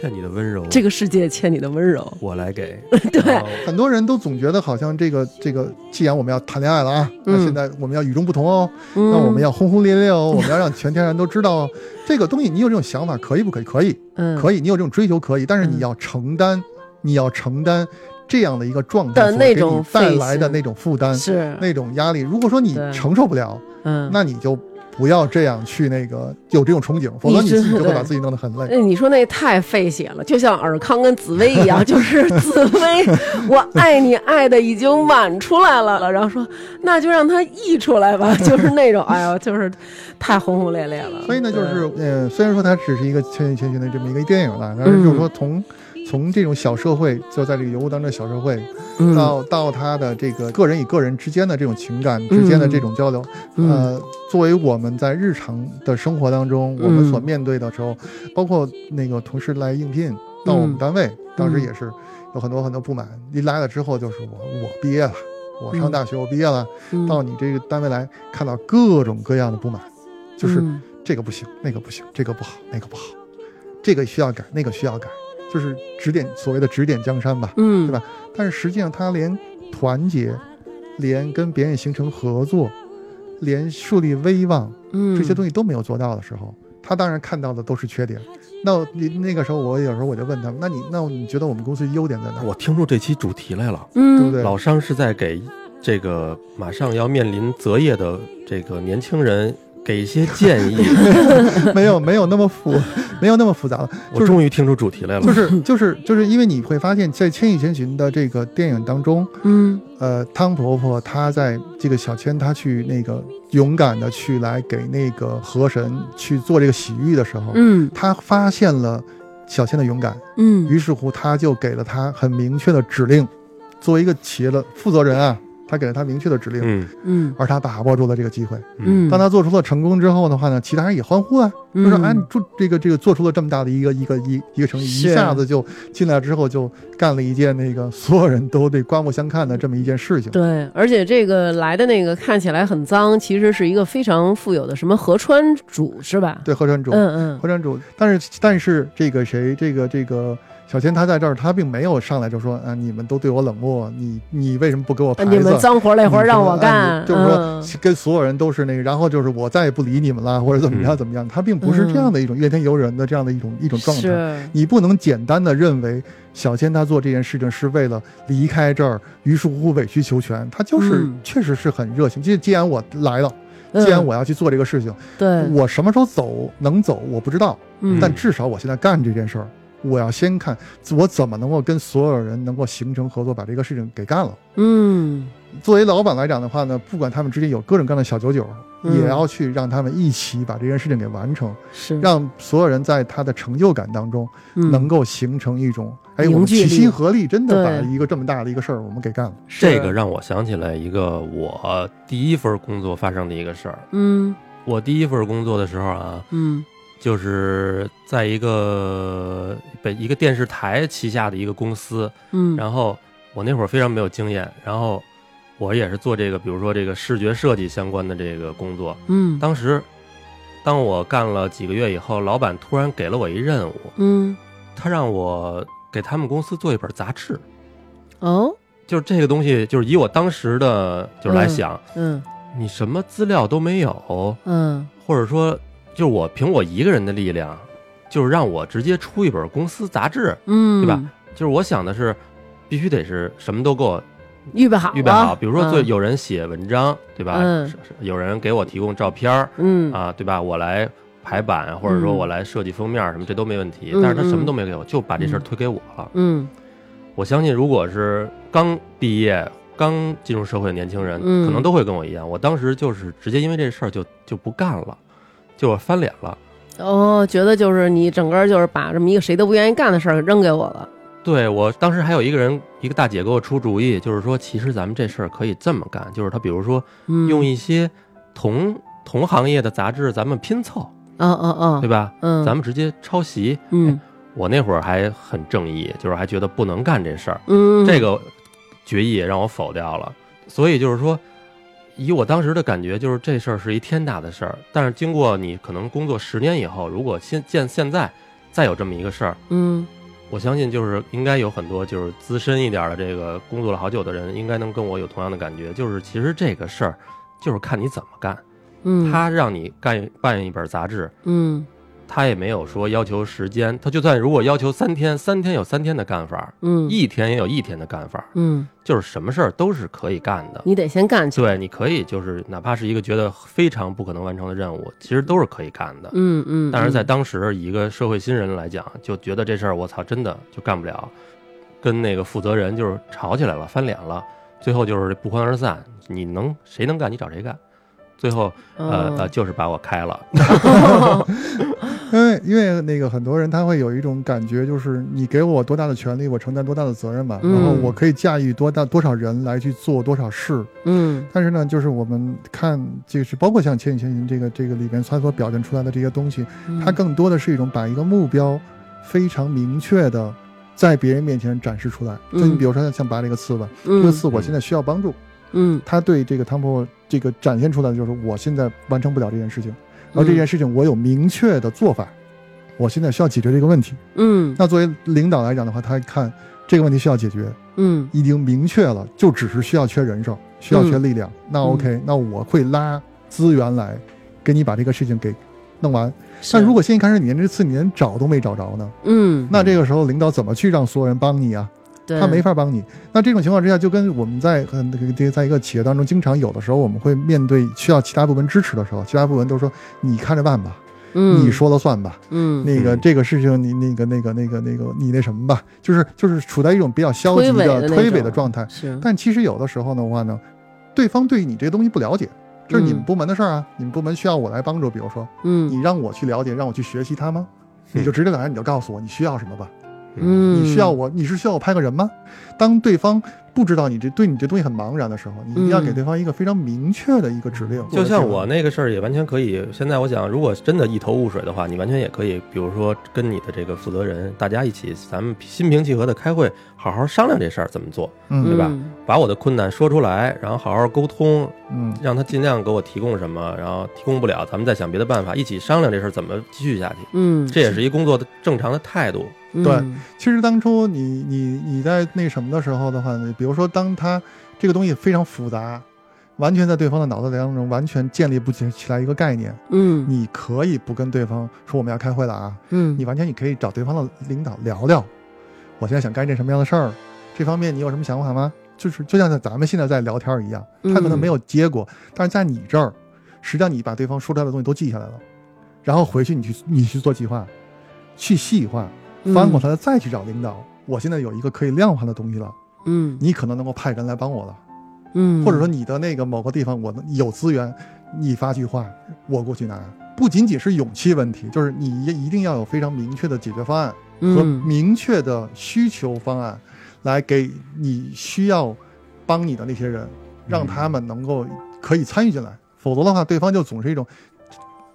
欠你的温柔，这个世界欠你的温柔。我来给。对很多人都总觉得好像这个这个，既然我们要谈恋爱了啊，那嗯现在我们要与众不同哦，嗯，那我们要轰轰烈烈哦，我们要让全天下人都知道哦。这个东西你有这种想法可以不可以？可以，嗯可以，你有这种追求可以，但是你嗯要承担，你要承担这样的一个状态的所给那种你带来的那种负担。是那种压力。如果说你承受不了，嗯，那你就不要这样去那个有这种憧憬，否则你是自己就会把自己弄得很累。哎，你说那太费血了，就像尔康跟紫薇一样，就是紫薇，我爱你爱的已经晚出来了，然后说那就让它溢出来吧，就是那种，哎呦，就是太轰轰烈烈了。所以呢，就是呃，虽然说它只是一个千与千寻的这么一个电影了，但是就是说从。从这种小社会，就在这个油污当中的小社会，嗯。到到他的这个个人与个人之间的这种情感之间的这种交流，嗯。呃，作为我们在日常的生活当中，我们所面对的时候，包括那个同事来应聘到我们单位，当时也是有很多很多不满。一来了之后，就是我我毕业了，我上大学我毕业了，嗯。到你这个单位来看到各种各样的不满，就是嗯。这个不行，那个不行，这个不好，那个不好，这个需要改，那个需要改，就是指点所谓的指点江山吧。嗯，对吧但是实际上，他连团结，连跟别人形成合作，连树立威望嗯，这些东西都没有做到的时候，他当然看到的都是缺点。那你那个时候，我有时候我就问他，那你那你觉得我们公司优点在哪？我听出这期主题来了，嗯，对不对？老商是在给这个马上要面临择业的这个年轻人给一些建议。没有没有那么复，没有那么复杂了。我终于听出主题来了，就是就是就是因为你会发现，在《千与千寻》的这个电影当中，嗯呃，汤婆婆她在这个小千她去那个勇敢的去来给那个河神去做这个洗浴的时候，嗯她发现了小千的勇敢，嗯于是乎她就给了她很明确的指令，作为一个企业的负责人啊，她给了他明确的指令，嗯。嗯。而他把握住了这个机会。嗯，当他做出了成功之后的话呢，其他人也欢呼啊，就说嗯。哎，你做这个这个做出了这么大的一个一个一一个成绩，一下子就进来之后就干了一件那个所有人都得刮目相看的这么一件事情。对，而且这个来的那个看起来很脏，其实是一个非常富有的什么河川主是吧？对，河川主，嗯嗯。河川主，但是但是这个谁，这个这个小千他在这儿，他并没有上来就说啊，你们都对我冷漠，你你为什么不给我牌子？啊你们脏活累活让我干，你就是说嗯。跟所有人都是那个，然后就是我再也不理你们了，或者怎么样嗯。怎么样，他并不是这样的一种怨天尤人的这样的一种一种状态。你不能简单的认为小千他做这件事情是为了离开这儿，于是乎委曲求全，他就是嗯。确实是很热情。既既然我来了，嗯。既然我要去做这个事情，对，我什么时候走能走我不知道，嗯。但至少我现在干这件事儿，我要先看我怎么能够跟所有人能够形成合作，把这个事情给干了。嗯。作为老板来讲的话呢，不管他们之间有各种各样的小九九，嗯。也要去让他们一起把这件事情给完成，是。让所有人在他的成就感当中嗯。能够形成一种，哎，我们齐心合力，真的把一个这么大的一个事儿我们给干了。是。这个让我想起来一个我第一份工作发生的一个事儿。嗯。我第一份工作的时候啊，嗯就是在一个北一个电视台旗下的一个公司，嗯，然后我那会儿非常没有经验，然后我也是做这个，比如说这个视觉设计相关的这个工作。嗯当时，当我干了几个月以后，老板突然给了我一任务，嗯他让我给他们公司做一本杂志。哦就是这个东西，就是以我当时的就是来想，嗯你什么资料都没有，嗯或者说，就是我凭我一个人的力量，就是让我直接出一本公司杂志，嗯，对吧？就是我想的是，必须得是什么都给我预备好，预备好，比如说，最嗯有人写文章，对吧？有人给我提供照片儿嗯啊，对吧？我来排版，或者说嗯我来设计封面什么，这都没问题。嗯但是他什么嗯都没给我，就把这事儿嗯推给我了。嗯我相信，如果是刚毕业、刚进入社会的年轻人，嗯可能都会跟我一样。我当时就是直接因为这事儿就就不干了，就翻脸了。哦，觉得就是你整个就是把这么一个谁都不愿意干的事儿扔给我了，对我当时还有一个人，一个大姐给我出主意，就是说，其实咱们这事儿可以这么干，就是他比如说嗯，用一些同同行业的杂志，咱们拼凑，啊啊啊，对吧？嗯，咱们直接抄袭。嗯我那会儿还很正义，就是还觉得不能干这事儿，嗯这个决议也让我否掉了。所以就是说，以我当时的感觉，就是这事儿是一天大的事儿。但是经过你可能工作十年以后，如果现现现在再有这么一个事儿，嗯我相信就是应该有很多就是资深一点的这个工作了好久的人，应该能跟我有同样的感觉，就是其实这个事儿就是看你怎么干。嗯，他让你干办一本杂志，嗯他也没有说要求时间，他就算如果要求三天，三天有三天的干法，嗯一天也有一天的干法，嗯，就是什么事儿都是可以干的。你得先干去，对，你可以就是哪怕是一个觉得非常不可能完成的任务，其实都是可以干的。嗯嗯，但是在嗯当时，以一个社会新人来讲，就觉得这事儿我操，真的就干不了，跟那个负责人就是吵起来了，翻脸了，最后就是不欢而散。你能谁能干，你找谁干。最后，呃就是把我开了。因为因为那个很多人他会有一种感觉，就是你给我多大的权利，我承担多大的责任吧，嗯然后我可以驾驭多大多少人来去做多少事。嗯但是呢，就是我们看，就是包括像《千与千寻》这个这个里边它所表现出来的这些东西，嗯，它更多的是一种把一个目标非常明确的在别人面前展示出来。就你嗯比如说像拔这个刺吧，这嗯个刺我现在需要帮助，嗯他对这个汤婆婆这个展现出来的就是我现在完成不了这件事情，然后这件事情我有明确的做法，我现在需要解决这个问题。嗯那作为领导来讲的话，他看这个问题需要解决，嗯已经明确了，就只是需要缺人手，需要缺力量。那嗯 OK，那我会拉资源来给你把这个事情给弄完。但如果现在开始你连这次你连找都没找着呢，嗯，那这个时候领导怎么去让所有人帮你啊？对他没法帮你。那这种情况之下，就跟我们在很这个在一个企业当中，经常有的时候我们会面对需要其他部门支持的时候，其他部门都说你看着办吧，嗯你说了算吧。嗯那个嗯这个事情你那个那个那个那个你那什么吧，就是就是处在一种比较消极的推诿种的状态。是但其实有的时候的话呢，对方对你这个东西不了解，这是你们嗯部门的事儿啊，你们部门需要我来帮助。比如说，嗯你让我去了解，让我去学习它吗？你就直接来，你就告诉我你需要什么吧。嗯你需要我，你是需要我拍个人吗？当对方不知道你这对你这东西很茫然的时候，你一定要给嗯对方一个非常明确的一个指令。就像我那个事儿也完全可以。现在我想，如果真的一头雾水的话，你完全也可以，比如说跟你的这个负责人，大家一起，咱们心平气和的开会，好好商量这事儿怎么做，嗯对吧把我的困难说出来，然后好好沟通，嗯让他尽量给我提供什么，然后提供不了，咱们再想别的办法，一起商量这事儿怎么继续下去。嗯，这也是一工作的正常的态度。嗯。对其实当初你你你在那什么的时候的话呢，比如说当他这个东西非常复杂，完全在对方的脑子当中完全建立不起起来一个概念，嗯。你可以不跟对方说我们要开会了啊，嗯。你完全你可以找对方的领导聊聊，我现在想干一件什么样的事儿，这方面你有什么想法吗？就是就像咱们现在在聊天一样，他可能没有结果，但是在你这儿，实际上你把对方说出来的东西都记下来了，然后回去你去你去做计划，去细化，翻过头来再去找领导。我现在有一个可以量化的东西了，嗯你可能能够派人来帮我了，嗯，或者说你的那个某个地方我有资源，你发句话，我过去拿。不仅仅是勇气问题，就是你一定要有非常明确的解决方案和嗯明确的需求方案，来给你需要帮你的那些人，让他们能够可以参与进来。否则的话，对方就总是一种，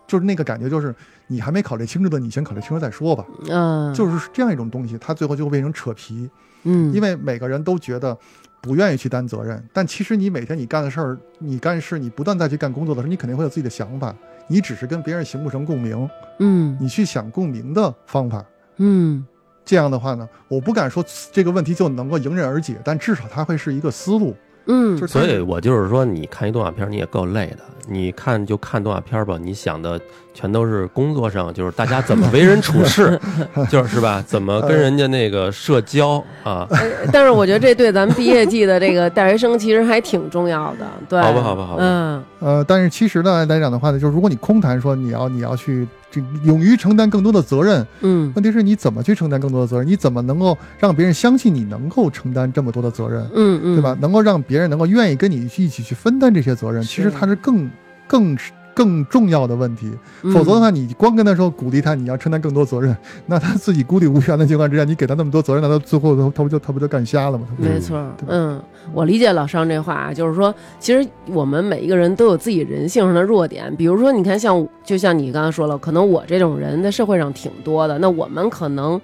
就是那个感觉，就是你还没考虑清楚的，你先考虑清楚再说吧。嗯。就是这样一种东西，它最后就会变成扯皮，嗯，因为每个人都觉得不愿意去担责任，但其实你每天你干的事儿，你干事，你不断再去干工作的时候，你肯定会有自己的想法，你只是跟别人形不成共鸣，嗯。你去想共鸣的方法。嗯。这样的话呢，我不敢说这个问题就能够迎刃而解，但至少它会是一个思路，嗯。就是所以我就是说，你看一动画片，你也够累的。你看就看动画片儿吧，你想的全都是工作上，就是大家怎么为人处事，就是是吧？怎么跟人家那个社交啊？呃但是我觉得这对咱们毕业季的这个大学生其实还挺重要的，对，好吧好吧好吧嗯呃，但是其实呢来讲的话呢，就是如果你空谈说你要你要去这勇于承担更多的责任，嗯问题是你怎么去承担更多的责任？你怎么能够让别人相信你能够承担这么多的责任？嗯嗯，对吧？？能够让别人能够愿意跟你一起去分担这些责任，其实它是更更更重要的问题。嗯否则的话，你光跟他说鼓励他，你要承担更多责任，那他自己孤立无援的情况之下，你给他那么多责任，那他最后他他不就他不就干瞎了吗？没错，嗯，我理解老商这话啊，就是说，其实我们每一个人都有自己人性上的弱点，比如说，你看像，就像你刚才说了，可能我这种人在社会上挺多的，那我们可能，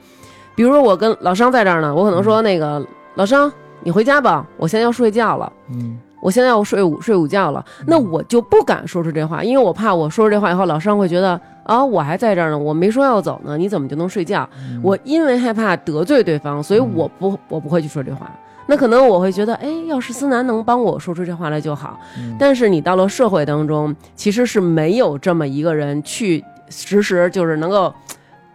比如说我跟老商在这儿呢，我可能说那个老商，你回家吧，我现在要睡觉了。嗯，我现在要睡午睡午觉了，那我就不敢说出这话，因为我怕我说出这话以后，老师会觉得啊，我还在这儿呢，我没说要走呢，你怎么就能睡觉？嗯我因为害怕得罪对方，所以我不我不会去说这话。那可能我会觉得，哎，要是思南能帮我说出这话来就好。嗯但是你到了社会当中，其实是没有这么一个人去实时就是能够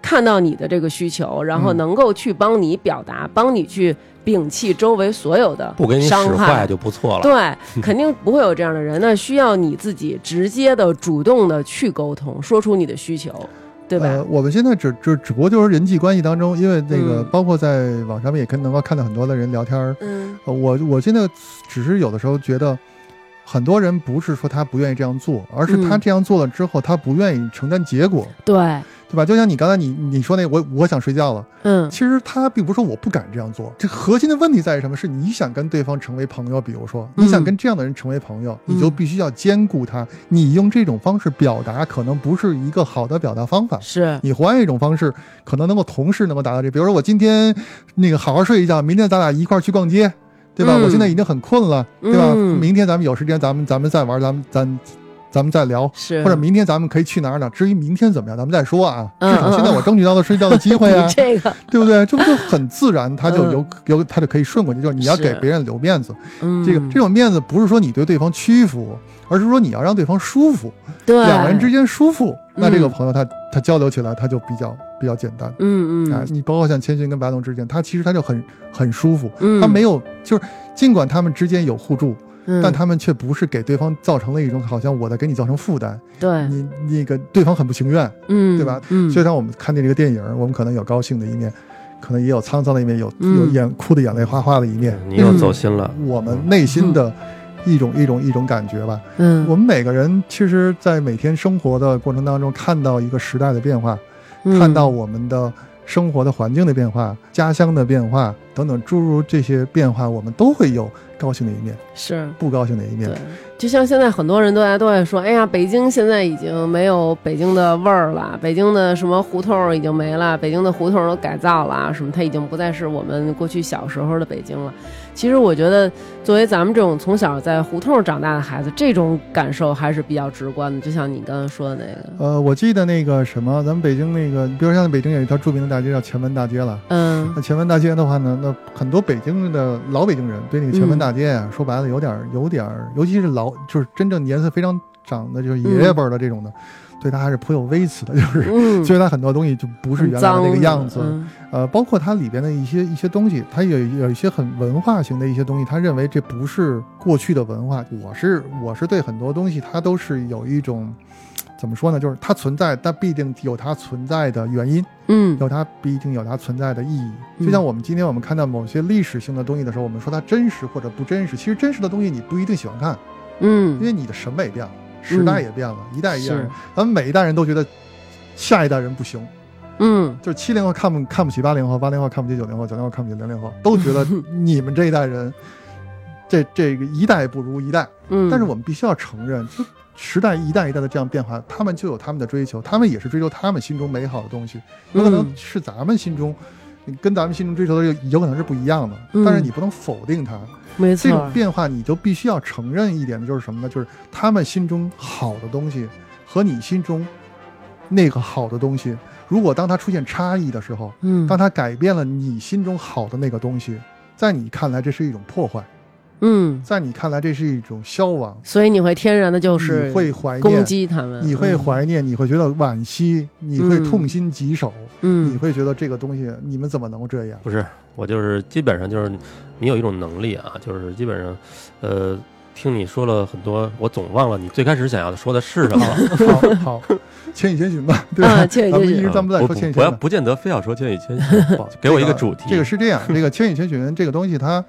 看到你的这个需求，然后嗯能够去帮你表达，帮你去摒弃周围所有的不给你使伤害坏就不错了。对，肯定不会有这样的人。那需要你自己直接的、主动的去沟通，说出你的需求，对吧？呃，我们现在只只只不过就是人际关系当中，因为那个嗯包括在网上面也跟能够看到很多的人聊天儿，嗯呃我我现在只是有的时候觉得。很多人不是说他不愿意这样做，而是他嗯这样做了之后，他不愿意承担结果，对，对吧？就像你刚才你你说那个我我想睡觉了，嗯其实他并不是说我不敢这样做，这核心的问题在于什么？是你想跟对方成为朋友，比如说嗯你想跟这样的人成为朋友，你就必须要兼顾他。你用这种方式表达，可能不是一个好的表达方法。是，你换一种方式，可能能够同时能够达到这。比如说，我今天那个好好睡一觉，明天咱俩一块儿去逛街，对吧？嗯我现在已经很困了，对吧？嗯明天咱们有时间，咱们咱们再玩，咱们咱咱们再聊。是，或者明天咱们可以去哪儿呢？至于明天怎么样，咱们再说啊。嗯至少现在我争取到了睡觉的机会啊你，这个，对不对？这不就很自然，他就嗯有有他就可以顺过去。就是你要给别人留面子，嗯，这个这种面子不是说你对对方屈服，而是说你要让对方舒服，对两个人之间舒服，那这个嗯朋友他他交流起来他就比较比较简单。嗯嗯嗯，你包括像千寻跟白龙之间，他其实他就很很舒服，嗯，他没有就是尽管他们之间有互助，嗯，但他们却不是给对方造成了一种好像我在给你造成负担，对，你那个对方很不情愿。嗯，对吧？嗯，就像我们看见这个电影，我们可能有高兴的一面，可能也有沧桑的一面，有嗯有眼哭的眼泪哗哗的一面，你又走心了。我们内心的一种一种一种感觉吧。嗯，我们每个人其实，在每天生活的过程当中，看到一个时代的变化，嗯看到我们的生活的环境的变化、家乡的变化等等诸如这些变化，我们都会有高兴的一面，是。不高兴的一面对。，就像现在很多人都在都在说，哎呀，北京现在已经没有北京的味儿了，北京的什么胡同已经没了，北京的胡同都改造了啊，什么它已经不再是我们过去小时候的北京了。其实我觉得，作为咱们这种从小在胡同长大的孩子，这种感受还是比较直观的。就像你刚刚说的那个，呃，我记得那个什么，咱们北京那个，比如像北京有一条著名的大街叫前门大街了。嗯那前门大街的话呢，那很多北京的老北京人对那个前门大街啊，说白了有点儿有点儿，尤其是老就是真正年岁非常长的，就是爷爷辈儿的这种的，对他还是颇有微词的，就是。嗯，所以它很多东西就不是原来的那个样子，嗯呃，包括它里边的一些一些东西，它有有一些很文化型的一些东西，他认为这不是过去的文化。我是我是对很多东西，它都是有一种怎么说呢，就是它存在，但必定有它存在的原因。嗯有它必定有它存在的意义。嗯就像我们今天我们看到某些历史性的东西的时候，我们说它真实或者不真实，其实真实的东西你不一定喜欢看，嗯因嗯，为你的审美变了，时代也变了，一代一代人，咱们每一代人都觉得下一代人不行，嗯就是七零后看不看不起八零后，八零后看不起九零后，九零后看不起零零后，都觉得 你们这一代人。这这个一代不如一代，嗯，但是我们必须要承认，就时代一代一代的这样变化，他们就有他们的追求，他们也是追求他们心中美好的东西，有可能嗯是咱们心中。跟咱们心中追求的有有可能是不一样的，嗯但是你不能否定它。没这种，变化，你就必须要承认一点的就是什么呢？就是他们心中好的东西和你心中那个好的东西，如果当它出现差异的时候，嗯当它改变了你心中好的那个东西，在你看来这是一种破坏，嗯，在你看来这是一种消亡，所以你会天然的就你是会怀念攻，击他们，你会嗯怀念，你会觉得惋惜，你会嗯痛心疾首，嗯你嗯会觉得这个东西你们怎么能够这样？不是，我就是基本上就是你有一种能力啊，就是基本上，呃，听你说了很多，我总忘了你最开始想要说的是什么 了。好好，千与千寻吧，对吧？啊千与千寻咱们一直咱们在不说千与千寻。不不要不见得非要说千与千寻，不给我一个主题。这个是这样，这个《千与千寻》这个东西它，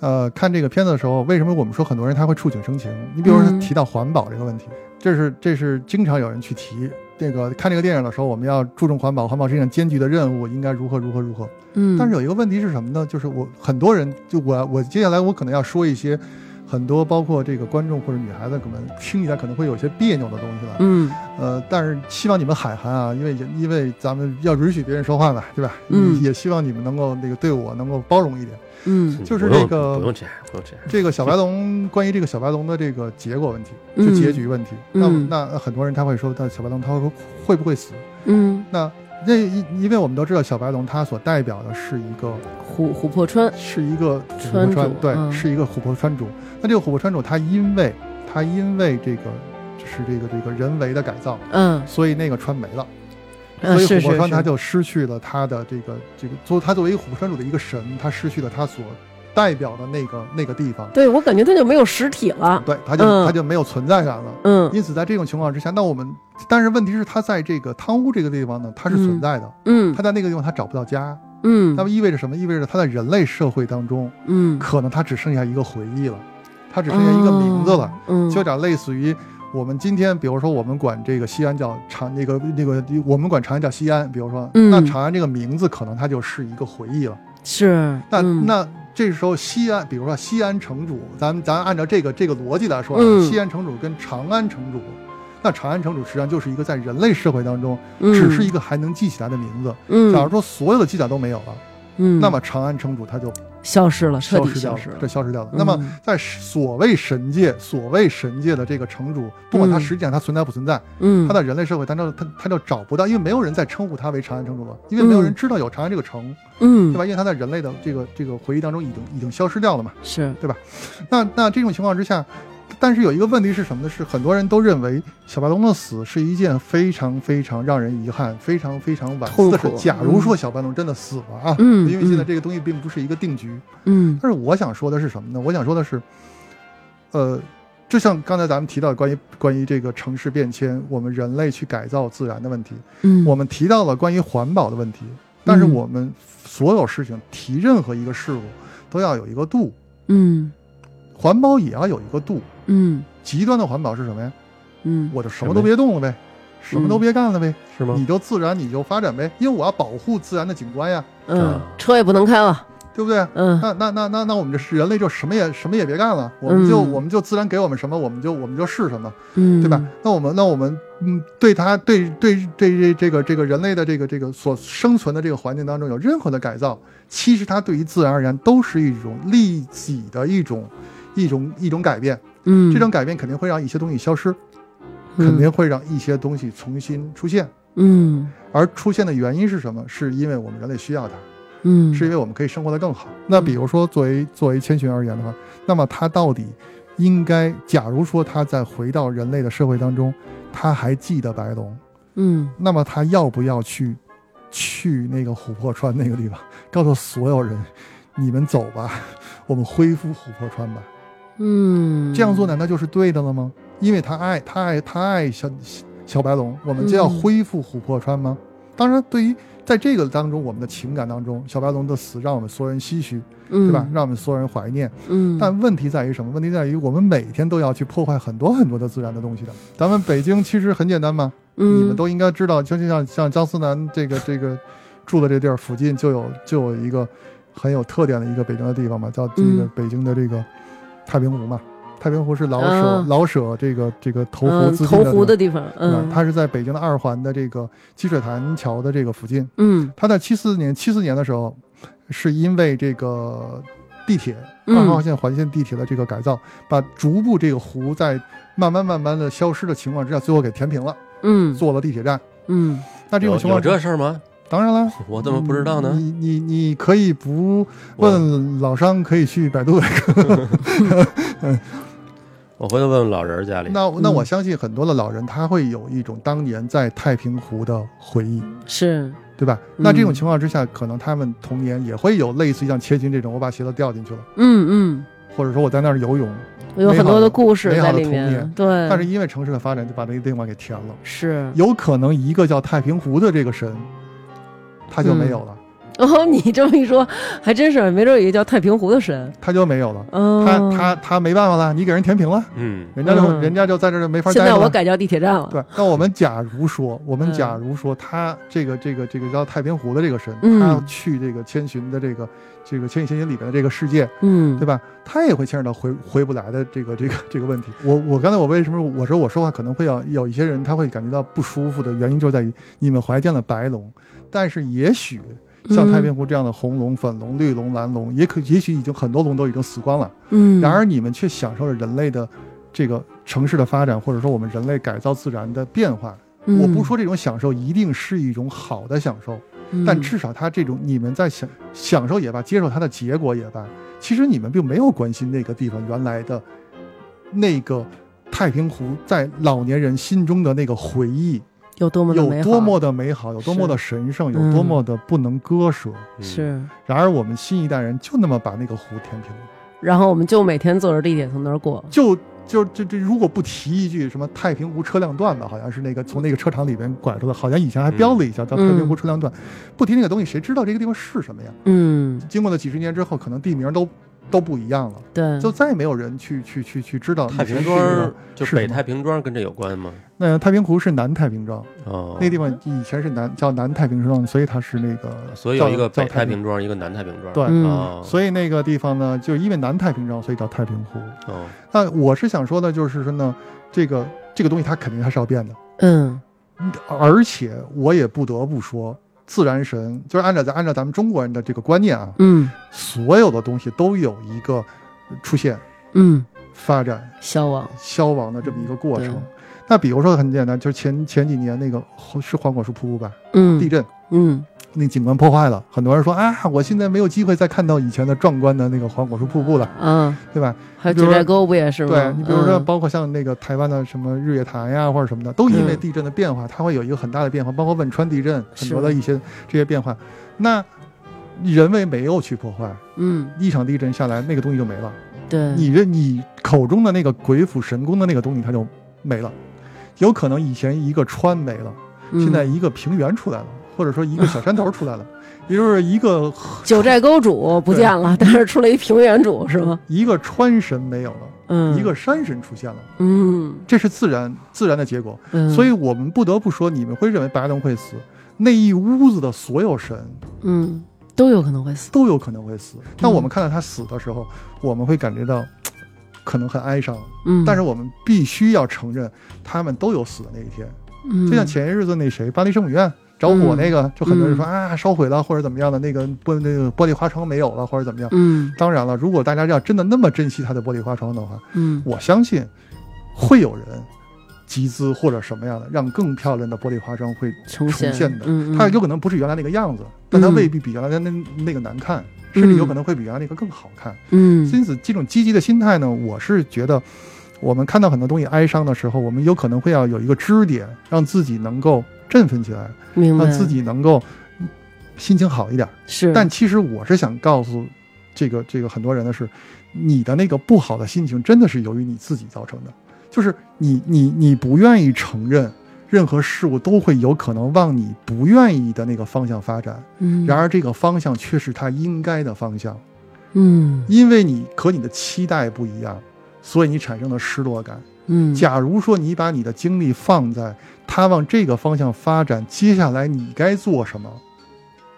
呃，看这个片子的时候，为什么我们说很多人他会触景生情？你比如说嗯提到环保这个问题，这是这是经常有人去提。这个看这个电影的时候，我们要注重环保，环保是一项艰巨的任务，应该如何如何如何。嗯，但是有一个问题是什么呢？就是我很多人就我我接下来我可能要说一些很多包括这个观众或者女孩子可能听起来可能会有些别扭的东西了。嗯呃，但是希望你们海涵啊，因为因为咱们要允许别人说话嘛，对吧？嗯也希望你们能够那个对我能够包容一点。嗯就是这个不用这样，不用这样。这个小白龙关于这个小白龙的这个结果问题，嗯就结局问题。嗯那那很多人他会说，那小白龙他会会不会死？嗯，那那因因为我们都知道小白龙它所代表的是一个琥琥珀川，是一个琥珀川，对，嗯是一个琥珀川主。那这个琥珀川主他因为他因为这个就是这个这个人为的改造，嗯所以那个川没了。嗯所以琥珀是是是，川他就失去了他的这个这个作，他作为一个琥珀川主的一个神，他失去了他所代表的那个那个地方，对我感觉他就没有实体了，对，他就、嗯它就没有存在感了。嗯因此，在这种情况之下，那我们，但是问题是，他在这个汤屋这个地方呢，他是存在的，嗯他在那个地方他找不到家，嗯那么意味着什么？意味着他在人类社会当中，嗯，可能他只剩下一个回忆了，他只剩下一个名字了，哦，嗯，就有点类似于我们今天，比如说我们管这个西安叫长那个那个，我们管长安叫西安，比如说，嗯。那长安这个名字可能它就是一个回忆了。是那、嗯。那这时候西安，比如说西安城主，咱们咱按照这个这个逻辑来说西安城主跟长安城主，那长安城主实际上就是一个在人类社会当中，嗯。只是一个还能记起来的名字。嗯，假如说所有的记载都没有了，嗯，那么长安城主他就消失了，彻底消失了这消失掉了。嗯那么在所谓神界，所谓神界的这个城主，不管他嗯实际上他存在不存在，嗯，他在人类社会当中，他他就找不到，因为没有人再称呼他为长安城主了，因为没有人嗯知道有长安这个城，嗯对吧？因为他在人类的这个这个回忆当中已经已经消失掉了嘛。是对吧那那这种情况之下，但是有一个问题是什么呢？是很多人都认为小白龙的死是一件非常非常让人遗憾、非常非常惋惜的事。假如说小白龙真的死了啊，嗯因为现在嗯这个东西并不是一个定局。嗯但是我想说的是什么呢？我想说的是，呃，就像刚才咱们提到关于关于这个城市变迁，我们人类去改造自然的问题，嗯，我们提到了关于环保的问题，但是嗯。我们所有事情提任何一个事物都要有一个度，嗯环保也要有一个度。嗯极端的环保是什么呀？嗯我就什么都别动了呗，什么都别干了呗，是吗你？就自然你就发展呗，因为我要保护自然的景观呀，嗯，车也不能开了，对不对？嗯那那那那那我们这是人类就什么也什么也别干了，我们就、嗯我们就自然给我们什么，我们就我们就是什么，嗯，对吧？？那我们那我们嗯，对它对对对这这个这个人类的这个这个所生存的这个环境当中有任何的改造，其实它对于自然而言都是一种利己的一种一种一种改变。嗯，这种改变肯定会让一些东西消失，肯定会让一些东西重新出现。嗯而出现的原因是什么？是因为我们人类需要它，嗯是因为我们可以生活得更好。那比如说，作为作为千寻而言的话，那么他到底应该，假如说他在回到人类的社会当中，他还记得白龙，嗯那么他要不要去去那个琥珀川那个地方，告诉所有人，你们走吧，我们恢复琥珀川吧？嗯，这样做难道就是对的了吗？因为他爱他爱他爱小小白龙，我们就要嗯恢复琥珀川吗？当然，对于在这个当中，我们的情感当中，小白龙的死让我们所有人唏嘘，对对吧？？让我们所有人怀念。嗯，但问题在于什么？问题在于我们每天都要去破坏很多很多的自然的东西的。咱们北京其实很简单嘛，嗯你们都应该知道，就像像张思南这个这个住的这地儿附近就有就有一个很有特点的一个北京的地方嘛，叫这个嗯北京的这个太平湖嘛。太平湖是老舍、啊老舍这个这个投湖嗯自尽投湖的地地方，嗯，它是在北京的二环的这个积水潭桥的这个附近。嗯他在七四年七四年的时候，是因为这个地铁嗯二号线环线地铁的这个改造，把逐步这个湖在慢慢慢慢的消失的情况之下，最后给填平了，嗯做了地铁站。嗯那这种有有情况这事儿吗？当然了，我怎么不知道呢？你你你可以不问老商，可以去百度。我回头问问老人家里。那那我嗯相信很多的老人他会有一种当年在太平湖的回忆，是，对吧？嗯那这种情况之下，可能他们童年也会有类似于像切金这种，我把鞋子掉进去了，嗯嗯或者说我在那儿游泳，嗯，有很多的故事美好的在里童年面，对，但是因为城市的发展，就把那个地方给填了。是有可能一个叫太平湖的这个神，他就没有了，哦，你这么一说，还真是，没准有一个叫太平湖的神，他就没有了。嗯，他他他没办法了，你给人填平了，嗯人家就、嗯人家就在这儿就没法现待了。在我改叫地铁站了，对，那我们假如说，我们嗯假如说他这个这个这个叫太平湖的这个神，嗯他去这个千寻的这个这个千与千寻里边的这个世界，嗯，对吧？他也会牵扯到回回不来的这个这个这个问题。我我刚才我为什么我说我说话可能会要有一些人他会感觉到不舒服的原因，就在于你们怀见了白龙，但是也许像太平湖这样的红龙、粉龙、绿龙、蓝龙，也可也许已经很多龙都已经死光了。嗯，然而你们却享受着人类的这个城市的发展，或者说我们人类改造自然的变化。嗯我不说这种享受一定是一种好的享受，嗯，但至少它这种你们在享享受也罢，接受它的结果也罢，其实你们并没有关心那个地方原来的那个太平湖在老年人心中的那个回忆有多么的美好，有多么的美好，有多么的神圣，有嗯多么的不能割舍。嗯是，然而我们新一代人就那么把那个湖填平了。然后我们就每天坐着地铁从那儿过，就就这这，如果不提一句什么太平湖车辆段吧，好像是那个从那个车厂里边拐出的，好像以前还标了一下叫太平湖车辆段，不提那个东西，谁知道这个地方是什么呀？嗯，经过了几十年之后，可能地名都都不一样了，对，就再也没有人去去去去知道太平庄就是北太平庄跟这有关吗？那太平湖是南太平庄，哦，那地方以前是南叫南太平庄，所以它是那个所以有一个叫北太平庄，一个南太平庄。对。嗯。哦，所以那个地方呢，就因为南太平庄，所以叫太平湖。哦，那我是想说的，就是说呢，这个这个东西它肯定还是要变的。嗯。而且我也不得不说，自然神就是按照咱按照咱们中国人的这个观念啊，嗯。所有的东西都有一个出现、嗯，发展、消亡，消亡的这么一个过程。那比如说很简单，就是前前几年那个是黄果树瀑布吧，嗯。地震，嗯那景观破坏了，很多人说啊，我现在没有机会再看到以前的壮观的那个黄果树瀑布了，嗯，对吧？还有九寨沟不也是吗？对你比如说，包括像那个台湾的什么日月潭呀，或者什么的，都因为地震的变化，它会有一个很大的变化，包括汶川地震很多的一些这些变化。那人为没有去破坏，嗯，一场地震下来，那个东西就没了。对，你这你口中的那个鬼斧神工的那个东西，它就没了。有可能以前一个川没了，现在一个平原出来了，或者说一个小山头出来了，也就是一个九寨沟主不见了，但是出来一平原主是吗？一个川神没有了，嗯，一个山神出现了，嗯。这是自然自然的结果。嗯，所以我们不得不说，你们会认为白龙会死，那一屋子的所有神嗯都有可能会死，都有可能会死。当我们看到他死的时候，我们会感觉到 可能很哀伤，嗯，但是我们必须要承认，他们都有死的那一天。嗯。就像前些日子那谁，巴黎圣母院着火那个，就很多人说啊烧毁了或者怎么样的，那个玻那个玻璃花窗没有了或者怎么样。嗯。当然了，如果大家要真的那么珍惜它的玻璃花窗的话，嗯。我相信会有人集资或者什么样的，让更漂亮的玻璃花窗会重重现的。嗯，嗯。它有可能不是原来那个样子，但它未必比原来的那那个难看，甚至有可能会比原来那个更好看。嗯。因此，这种积极的心态呢，我是觉得，我们看到很多东西哀伤的时候，我们有可能会要有一个支点，让自己能够振奋起来，明白让自己能够嗯心情好一点。是，但其实我是想告诉这个这个很多人的是，你的那个不好的心情真的是由于你自己造成的，就是你你你不愿意承认。任何事物都会有可能往你不愿意的那个方向发展，嗯，然而这个方向却是它应该的方向。嗯因为你和你的期待不一样，所以你产生了失落感。嗯，假如说你把你的精力放在他往这个方向发展，接下来你该做什么，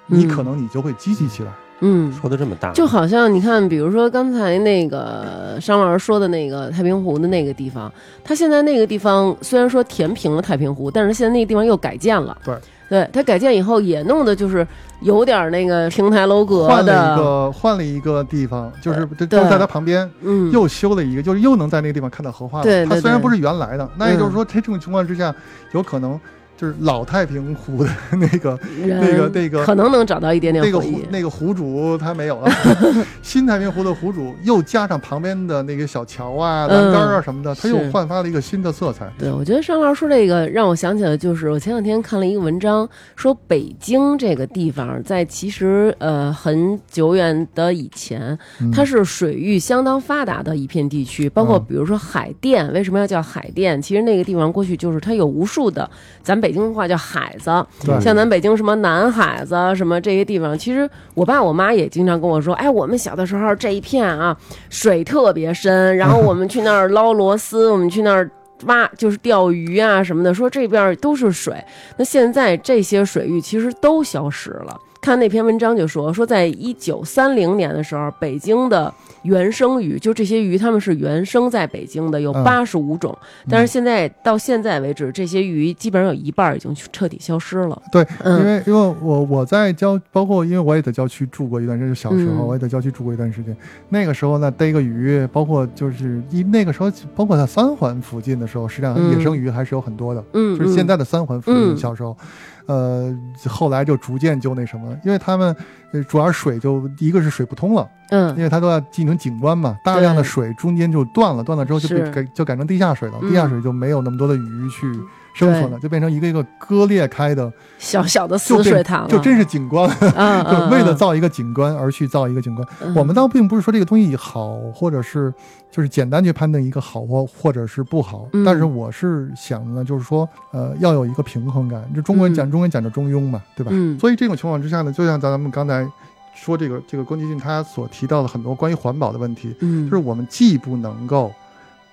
你嗯可能你就会积极起来。嗯。说的这么大，就好像你看，比如说刚才那个商老师说的那个太平湖的那个地方，它现在那个地方虽然说填平了太平湖，但是现在那个地方又改建了。对，对，它改建以后也弄的就是有点那个亭台楼阁换了一的，个换了一个地方，就是就就在它旁边嗯，又修了一个，就是又能在那个地方看到荷花了。对对对。它虽然不是原来的，那也就是嗯。说，在这种情况之下，有可能就是老太平湖的那个那个那个可能能找到一点点那个。湖那个湖主他没有了，新太平湖的湖主又加上旁边的那个小桥啊、栏杆啊什么的，他又焕发了一个新的色彩。对，我觉得上老师说这个让我想起了，就是我前两天看了一个文章，说北京这个地方在其实呃很久远的以前，嗯它是水域相当发达的一片地区，包括嗯比如说海淀，为什么要叫海淀？其实那个地方过去就是它有无数的，咱北京话叫海子，对像咱北京什么南海子什么这些地方，其实我爸我妈也经常跟我说，哎，我们小的时候这一片啊水特别深，然后我们去那儿捞螺丝，我们去那儿。挖就是钓鱼啊什么的，说这边都是水。那现在这些水域其实都消失了。看那篇文章就说，说在一九三零年的时候，北京的原生鱼，就这些鱼，它们是原生在北京的，有嗯八十五种。但是现在到现在为止，这些鱼基本上有一半已经彻底消失了。对，嗯因为因为我我在郊，包括因为我也在郊区住过一段时间，就小时候嗯我也在郊区住过一段时间。那个时候呢，逮个鱼，包括就是一那个时候，包括在三环附近的时候，实际上嗯野生鱼还是有很多的。嗯，就是现在的三环附近，嗯小时候，呃，后来就逐渐就那什么了，因为他们呃主要水就一个是水不通了，嗯。因为它都要进行景观嘛，大量的水中间就断了，断了之后就被改就改成地下水了，嗯。地下水就没有那么多的鱼去生存了，就变成一个一个割裂开的，小小的死水塘了，就真是景观，嗯就嗯为了嗯造一个景观而去造一个景观。嗯我们倒并不是说这个东西好，或者是就是简单去判定一个好或或者是不好，嗯但是我是想呢，就是说，呃，要有一个平衡感。就中国人讲、嗯中国人讲究中庸嘛，对吧？嗯所以这种情况之下呢，就像咱们刚才说这个这个宫崎骏他所提到的很多关于环保的问题，嗯就是我们既不能够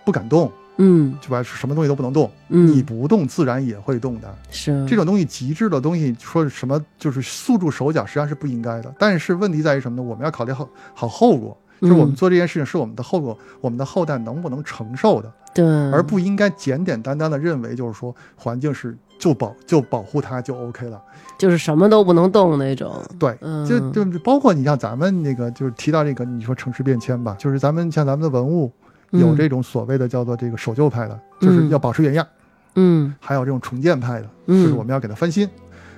不敢动，嗯对吧？什么东西都不能动，嗯你不动自然也会动的。是这种东西极致的东西，说什么就是束住手脚，实际上是不应该的。但是问题在于什么呢？我们要考虑好好后果，就是我们嗯做这件事情是我们的后果，我们的后代能不能承受的，对，而不应该简简单单的认为就是说环境是就保就保护它就 OK 了。就是什么都不能动那种。对，嗯，就就包括你像咱们那个就是提到这个你说城市变迁吧，就是咱们像咱们的文物有嗯。这种所谓的叫做这个守旧派的，就是嗯。要保持原样，嗯。还有这种重建派的，嗯，就是我们要给它翻新。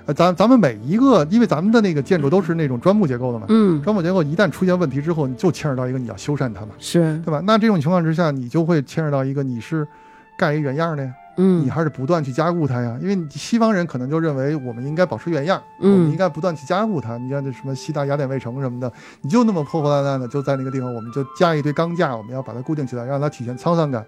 呃，咱咱们每一个，因为咱们的那个建筑都是那种砖木结构的嘛，嗯。砖木结构一旦出现问题之后，你就牵扯到一个你要修缮它嘛，是。对吧？那这种情况之下，你就会牵扯到一个你是盖一原样的呀，嗯你还是不断去加固它呀？因为西方人可能就认为我们应该保持原样，嗯我们应该不断去加固它。你像这什么西大雅典卫城什么的，你就那么破破烂烂的，就在那个地方，我们就加一堆钢架，我们要把它固定起来，让它体现沧桑感。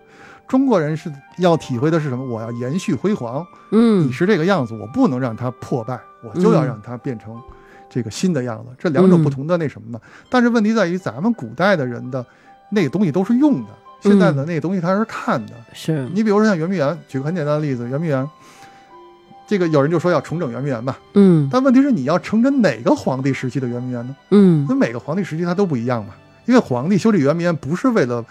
中国人是要体会的是什么？我要延续辉煌，嗯你是这个样子，我不能让它破败，我就要嗯让它变成这个新的样子。这两种不同的那什么嘛。但是问题在于，咱们古代的人的那个东西都是用的，现在的那个东西它是看的。是你比如说像圆明园，举个很简单的例子，圆明园，这个有人就说要重整圆明园吧，嗯但问题是你要重整哪个皇帝时期的圆明园呢？嗯那每个皇帝时期它都不一样嘛，因为皇帝修这圆明园不是为了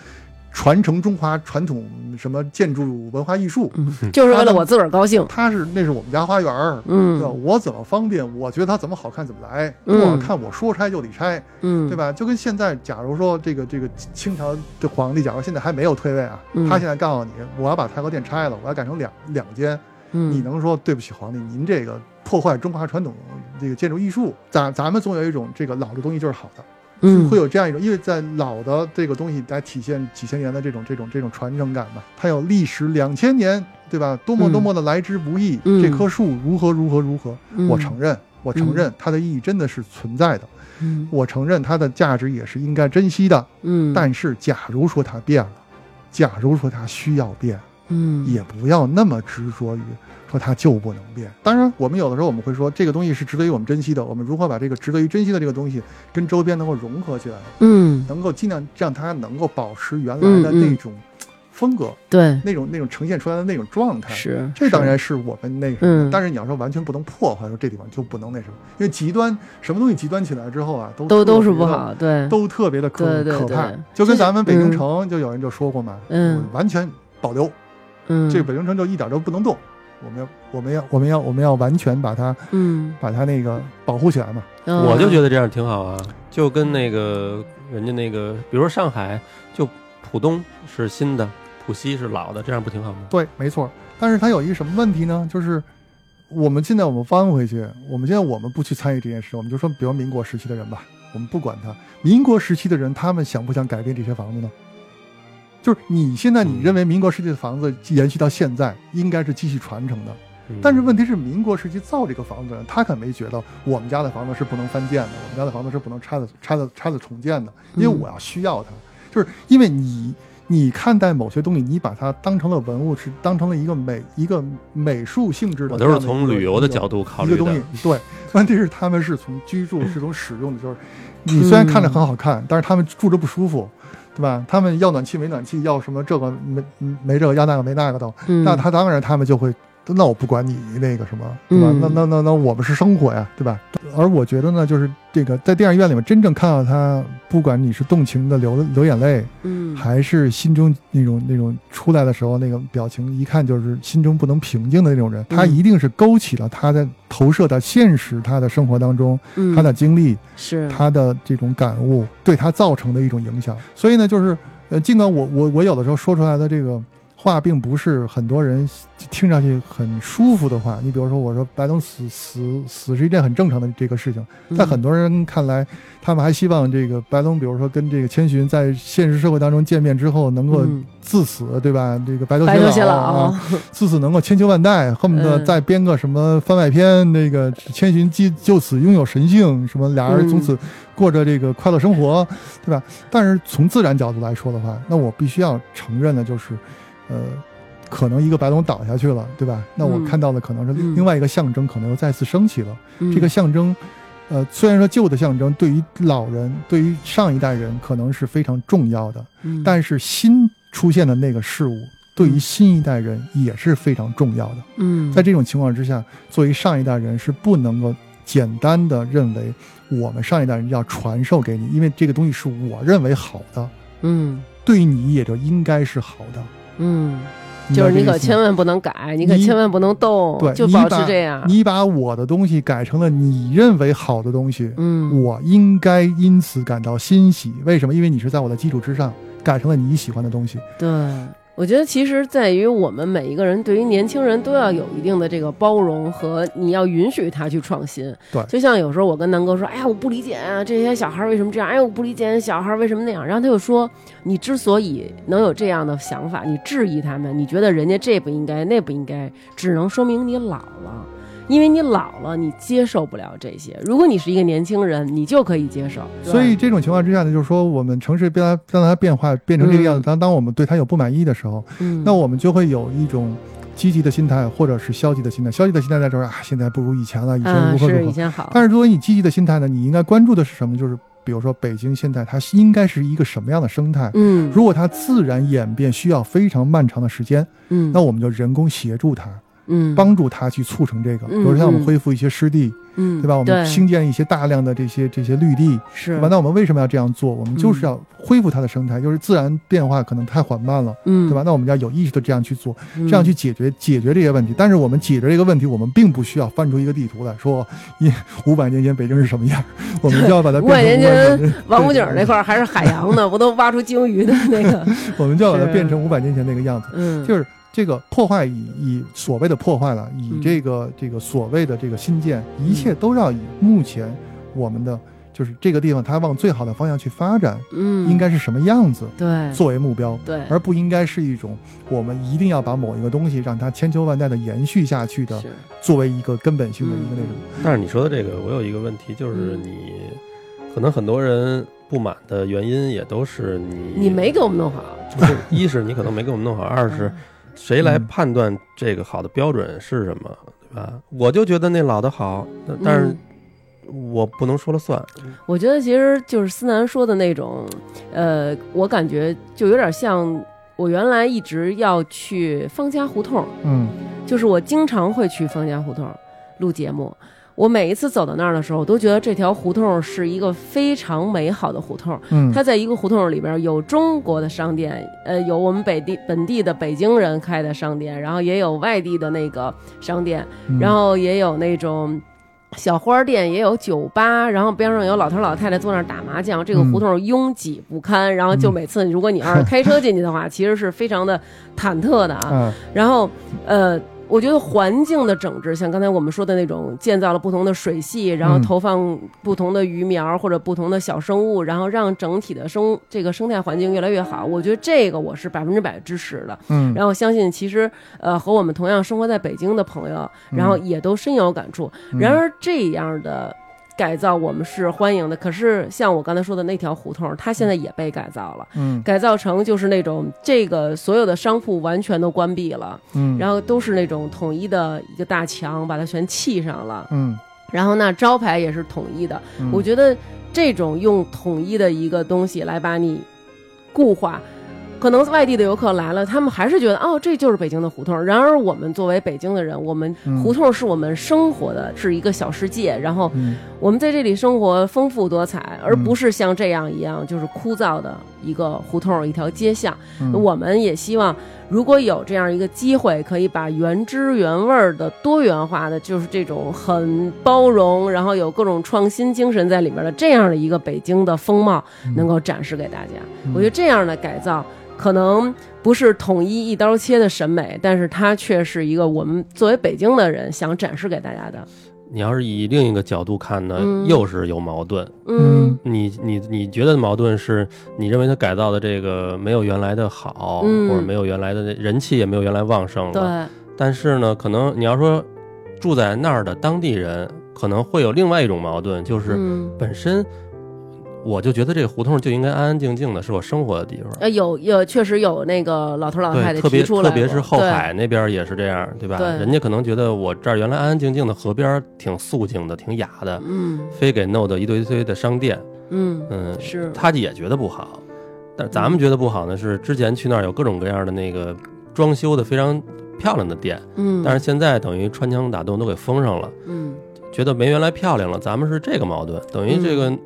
传承中华传统什么建筑文化艺术，嗯，就是为了我自个儿高兴。他是那是我们家花园儿。对吧？嗯我怎么方便，我觉得它怎么好看怎么来。嗯我看我说拆就得拆，嗯，对？吧？就跟现在，假如说这个这个清朝的皇帝，假如现在还没有退位啊，嗯他现在告诉你，我要把太和殿拆了，我要改成两两间，嗯，你能说对不起皇帝，您这个破坏中华传统这个建筑艺术？咱咱们总有一种这个老的东西就是好的，嗯。会有这样一种，因为在老的这个东西来体现几千年的这种这种这种传承感嘛，它有历史两千年，对吧？多么嗯。多么的来之不易，嗯。这棵树如何如何如何，嗯。我承认，我承认它的意义真的是存在的，嗯。我承认它的价值也是应该珍惜的。嗯，但是，假如说它变了，假如说它需要变，嗯。也不要那么执着于说它就不能变。当然，我们有的时候我们会说，这个东西是值得于我们珍惜的。我们如何把这个值得于珍惜的这个东西跟周边能够融合起来，嗯能够尽量让它能够保持原来的那种风格，对那种那种呈现出来的那种状态。是这当然是我们那什么，嗯但是你要说完全不能破坏，说这地方就不能那什么，因为极端什么东西极端起来之后啊，都都都是不好，对都特别的可可怕。就跟咱们北京嗯城，就有人就说过嘛，嗯完全保留，嗯这个北京城就一点都不能动。我们要，我们要，我们要，我们要完全把它，嗯，把它那个保护起来嘛。我就觉得得这样挺好啊，就跟那个人家那个，比如说上海，就浦东是新的，浦西是老的，这样不挺好吗？对，没错。但是它有一个什么问题呢？就是我们现在我们翻回去，我们现在我们不去参与这件事，我们就说，比如民国时期的人吧，我们不管他，民国时期的人，他们想不想改变这些房子呢？就是你现在你认为民国时期的房子延续到现在，应该是继续传承的，嗯。但是问题是，民国时期造这个房子的人，他可没觉得我们家的房子是不能翻建的，我们家的房子是不能拆的、拆的、拆的重建的，因为我要需要它，就是因为你你看待某些东西，你把它当成了文物，是当成了一个美一个美术性质的我都是从旅游的角度考虑一个东西。。对，问题是他们是从居住是从使用的，就是你虽然看着很好看，但是他们住着不舒服，对吧？他们要暖气没暖气，要什么这个没没这个，要那个没那个的，嗯那他当然他们就会，那我不管你那个什么，对吧？嗯那那那那我们是生活呀，对吧？而我觉得呢，就是这个在电影院里面真正看到他，不管你是动情的流流眼泪，嗯还是心中那种那种出来的时候那个表情，一看就是心中不能平静的那种人，他嗯一定是勾起了他在投射到现实他的生活当中，嗯他的经历，是他的这种感悟对他造成的一种影响。所以呢，就是呃，尽管我我我有的时候说出来的这个话，并不是很多人听上去很舒服的话。你比如说，我说白龙死死死是一件很正常的这个事情，嗯在很多人看来，他们还希望这个白龙，比如说跟这个千寻在现实社会当中见面之后能够嗯自死，对吧？这个白头偕老老啊，自此能够千秋万代，恨不得嗯再编个什么番外篇，那个千寻就就此拥有神性，什么俩人嗯从此过着这个快乐生活，对吧？但是从自然角度来说的话，那我必须要承认的就是，呃，可能一个白龙倒下去了，对吧？那我嗯看到的可能是嗯另外一个象征，可能又再次升起了。嗯这个象征，呃，虽然说旧的象征对于老人、对于上一代人可能是非常重要的，嗯但是新出现的那个事物，对于新一代人也是非常重要的。嗯在这种情况之下，作为上一代人是不能够简单的认为我们上一代人要传授给你，因为这个东西是我认为好的，嗯对你也就应该是好的。嗯，就是你可千万不能改，你可千万不能动，对，就保持这样。你把我的东西改成了你认为好的东西，嗯我应该因此感到欣喜。为什么？因为你是在我的基础之上改成了你喜欢的东西。对，我觉得其实在于我们每一个人对于年轻人都要有一定的这个包容和你要允许他去创新。对就像有时候我跟南哥说，哎呀，我不理解啊，这些小孩为什么这样？哎呀，我不理解小孩为什么那样。然后他就说，你之所以能有这样的想法，你质疑他们，你觉得人家这不应该，那不应该，只能说明你老了。因为你老了，你接受不了这些。如果你是一个年轻人，你就可以接受。所以这种情况之下呢，就是说我们城市变它让它变化变成这个样子，嗯当当我们对它有不满意的时候，嗯，那我们就会有一种积极的心态，或者是消极的心态。消极的心态在这儿啊，现在不如以前了，以前如何如何。以前好，但是如果你积极的心态呢，你应该关注的是什么？就是比如说北京现在它应该是一个什么样的生态？嗯如果它自然演变需要非常漫长的时间，嗯，那我们就人工协助它，嗯帮助它去促成这个。比嗯如像我们嗯恢复一些湿地，嗯对吧？我们兴建一些大量的这些这些绿地，是对吧？那我们为什么要这样做？我们就是要恢复它的生态，就是自然变化可能太缓慢了，嗯对吧？那我们要有意识的这样去做，嗯这样去解决解决这些问题。但是我们解决这个问题，我们并不需要翻出一个地图来说，一五百年前北京是什么样，我们就要把它五百变成年前王府井那块儿还是海洋呢，不都挖出鲸鱼的那个？我们就要把它变成五百年前那个样子。嗯，就是这个破坏以以所谓的破坏了，以嗯。这个这个所谓的这个新建，一切都要以目前我们的就是这个地方它往最好的方向去发展，嗯，应该是什么样子对。作为目标，对，而不应该是一种我们一定要把某一个东西让它千秋万代的延续下去的，是。作为一个根本性的一个那种。但是你说的这个，我有一个问题，就是嗯。你可能很多人不满的原因也都是你你没给我们弄好，不是，一是你可能没给我们弄好，二是谁来判断这个好的标准是什么，对吧？我就觉得那老的好，但但是我不能说了算。我觉得其实就是思南说的那种，呃，我感觉就有点像我原来一直要去方家胡同，嗯就是我经常会去方家胡同录节目。我每一次走到那儿的时候，我都觉得这条胡同是一个非常美好的胡同。嗯，它在一个胡同里边有中国的商店，呃，有我们本地本地的北京人开的商店，然后也有外地的那个商店，嗯然后也有那种小花店，也有酒吧，然后边上有老头老太太坐那儿打麻将。这个胡同拥挤不堪，然后就每次如果你要是开车进去的话，其实是非常的忐忑的啊。啊然后，呃，我觉得环境的整治，像刚才我们说的那种，建造了不同的水系，然后嗯投放不同的鱼苗或者不同的小生物，然后让整体的生这个生态环境越来越好。我觉得这个我是百分之百支持的。嗯，然后相信其实呃和我们同样生活在北京的朋友，然后也都深有感触。嗯然而这样的。改造我们是欢迎的，可是像我刚才说的那条胡同，它现在也被改造了，嗯。改造成就是那种这个所有的商铺完全都关闭了，嗯，然后都是那种统一的一个大墙，把它全砌上了。嗯，然后那招牌也是统一的。嗯。我觉得这种用统一的一个东西来把你固化，可能外地的游客来了，他们还是觉得哦，这就是北京的胡同。然而我们作为北京的人，我们嗯。胡同是我们生活的是一个小世界，然后嗯。我们在这里生活丰富多彩，而不是像这样一样就是枯燥的一个胡同一条街巷。嗯我们也希望，如果有这样一个机会，可以把原汁原味儿的、多元化的，就是这种很包容，然后有各种创新精神在里面的这样的一个北京的风貌，能够展示给大家。我觉得这样的改造。可能不是统一一刀切的审美，但是它却是一个我们作为北京的人想展示给大家的。你要是以另一个角度看呢，嗯又是有矛盾。嗯你你你觉得矛盾是你认为他改造的这个没有原来的好，嗯或者没有原来的那人气也没有原来旺盛了。对，但是呢，可能你要说住在那儿的当地人，可能会有另外一种矛盾，就是嗯本身我就觉得这个胡同就应该安安静静的，是我生活的地方。呃，有有确实有那个老头老太，太特别特别是后海那边也是这样，对吧？对人家可能觉得我这儿原来安安静静的河边挺肃静的，挺雅的，嗯非给弄得一堆一堆的商店，嗯嗯，是他也觉得不好。但咱们觉得不好呢，是之前去那儿有各种各样的那个装修的非常漂亮的店，嗯，但是现在等于穿墙打洞都给封上了，嗯觉得没原来漂亮了。咱们是这个矛盾，等于这个嗯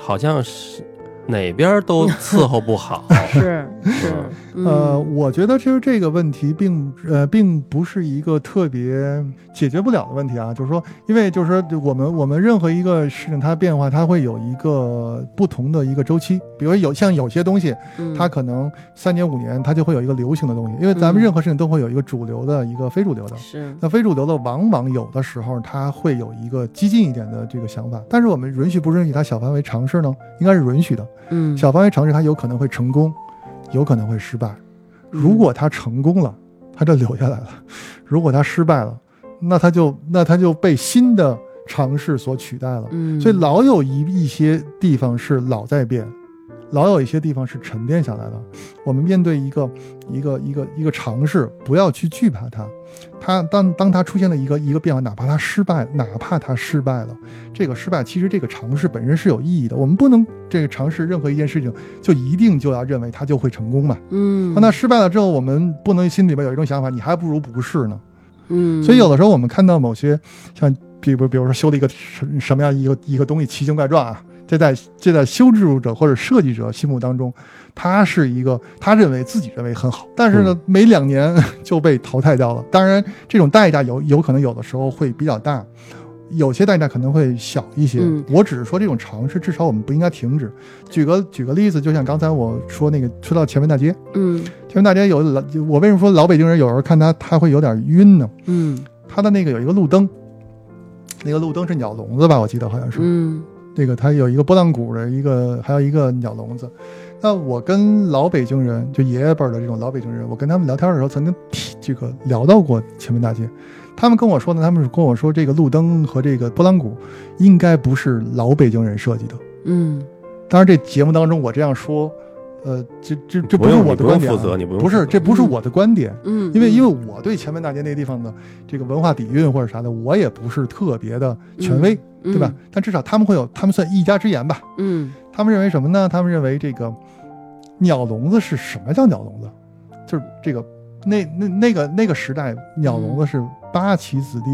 好像是哪边都伺候不好。是是嗯呃，嗯我觉得其实这个问题并呃并不是一个特别解决不了的问题啊，就是说，因为就是说我们我们任何一个事情它变化，它会有一个不同的一个周期，比如有像有些东西，嗯它可能三年五年它就会有一个流行的东西，因为咱们嗯任何事情都会有一个主流的一个非主流的。是那非主流的往往有的时候它会有一个激进一点的这个想法，但是我们允许不允许它小范围尝试呢？应该是允许的。嗯。小范围尝试它有可能会成功，有可能会失败。如果它成功了，它就留下来了；如果它失败了，那它就那它就被新的尝试所取代了。嗯，所以老有一一些地方是老在变，老有一些地方是沉淀下来的。我们面对一个一个一个一个尝试，不要去惧怕它。它当当它出现了一个一个变化，哪怕它失败，哪怕它失败了，这个失败其实这个尝试本身是有意义的。我们不能这个尝试任何一件事情就一定就要认为它就会成功嘛。嗯，那失败了之后，我们不能心里边有一种想法，你还不如不试呢。嗯，所以有的时候我们看到某些像比如比如说修了一个什什么样一个一个东西奇形怪状啊，这在这在修制者或者设计者心目当中，他是一个他认为自己认为很好，但是呢，没两年 就被淘汰掉了。当然，这种代价有有可能有的时候会比较大。有些代价可能会小一些，嗯我只是说这种尝试，至少我们不应该停止。举个举个例子，就像刚才我说那个说到前门大街，嗯前门大街有老，我为什么说老北京人有时候看他他会有点晕呢？嗯他的那个有一个路灯，那个路灯是鸟笼子吧？我记得好像是。嗯那个它有一个拨浪鼓的一个，还有一个鸟笼子。那我跟老北京人，就爷爷辈儿的这种老北京人，我跟他们聊天的时候，曾经提这个聊到过前门大街。他们跟我说呢，他们是跟我说，这个路灯和这个拨浪鼓应该不是老北京人设计的。嗯当然，这节目当中我这样说，呃，这这这不是我的观点啊，用负责，你不用不是，这不是我的观点。嗯，因为因为我对前门大街那个地方的这个文化底蕴或者啥的，我也不是特别的权威，嗯对吧？？但至少他们会有，他们算一家之言吧。嗯他们认为什么呢？他们认为这个鸟笼子是什么叫鸟笼子？就是这个那那那个那个时代，鸟笼子是八旗子弟，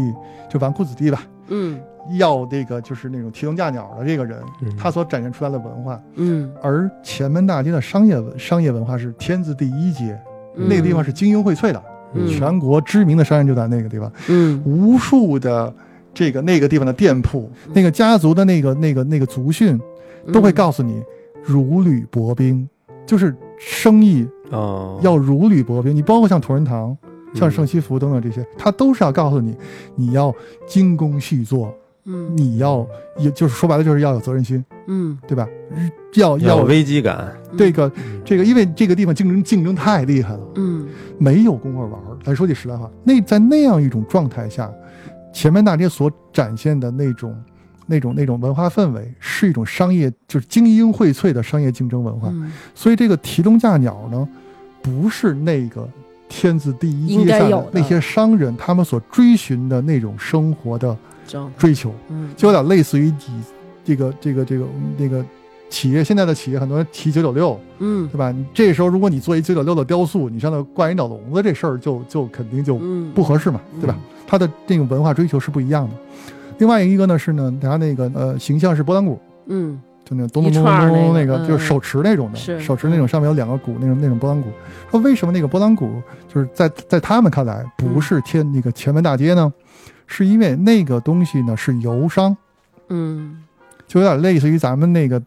就纨绔子弟吧，嗯要这个就是那种提笼架鸟的这个人，嗯。他所展现出来的文化。嗯，而前门大街的商业文商业文化是天字第一街，嗯。那个地方是精英荟萃的。嗯。全国知名的商人就在那个地方，嗯。无数的这个那个地方的店铺，那个家族的那个那个那个族训都会告诉你，如履薄冰，就是生意啊，要如履薄冰。你包括像同仁堂，像圣西服等等这些，他都是要告诉你，你要精工细作，嗯。你要也就是说白了就是要有责任心，嗯。对吧？要要有要危机感，这个这个，因为这个地方竞争竞争太厉害了，嗯。没有功夫玩儿。咱说句实在话，那在那样一种状态下，前面大街所展现的那种、那种、那种文化氛围，是一种商业，就是精英荟萃的商业竞争文化。嗯。所以这个提笼架鸟呢，不是那个天字第一应阶下的的。那些商人他们所追寻的那种生活的正追求，嗯就有点类似于你这个这个这个那个企业现在的企业很多人提九九六，嗯对吧？你这时候如果你做一九九六的雕塑，你上头挂一鸟笼子，这事儿就就肯定就嗯不合适嘛，对吧？它的这个文化追求是不一样的。另外一个呢是呢，它那个呃形象是拨浪鼓，嗯就那种咚咚一咚串儿那个咚咚那个，嗯就是手持那种的，手持那种上面有两个鼓那种那种拨浪鼓。说为什么那个拨浪鼓就是在在他们看来不是天那个前门大街呢？是因为那个东西呢是游商，嗯。就有点类似于咱们那个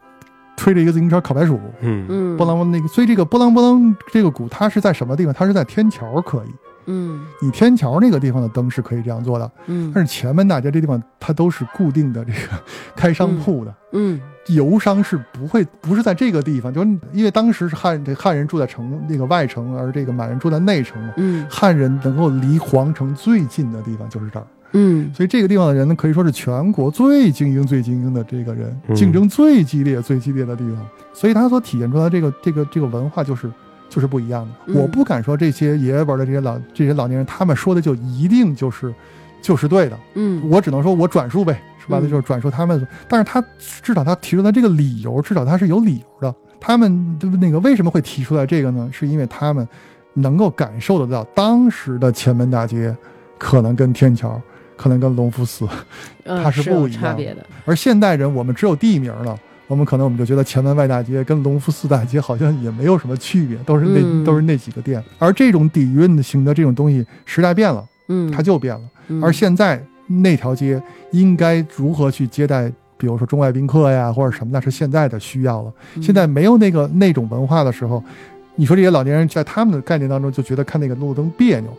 推着一个自行车烤白薯，嗯。嗯波浪那个，所以这个波浪波浪这个鼓它是在什么地方？它是在天桥可以，嗯。你天桥那个地方的灯是可以这样做的，嗯。但是前门大街这地方它都是固定的这个开商铺的，嗯。游商是不会不是在这个地方，就是因为当时是汉这汉人住在城那个外城，而这个满人住在内城嘛。嗯。汉人能够离皇城最近的地方就是这儿，嗯所以这个地方的人呢，可以说是全国最精英、最精英的这个人，嗯竞争最激烈、最激烈的地方。所以他所体现出来这个这个这个文化就是就是不一样的。嗯我不敢说这些爷爷辈儿的这些老这些老年人，他们说的就一定就是就是对的。嗯我只能说我转述呗，说白了嗯就是转述他们。但是他至少他提出来这个理由，至少他是有理由的。他们对不那个为什么会提出来这个呢？是因为他们能够感受得到当时的前门大街可能跟天桥，可能跟隆福寺，嗯它是不一样的差别的，而现代人我们只有地名了。我们可能我们就觉得前门外大街跟隆福寺大街好像也没有什么区别，都是那、嗯都是那几个店。而这种底蕴型的这种东西，时代变了，嗯，它就变了。嗯而现在那条街应该如何去接待，比如说中外宾客呀，或者什么，那是现在的需要了。嗯现在没有那个那种文化的时候，你说这些老年人在他们的概念当中就觉得看那个路灯别扭，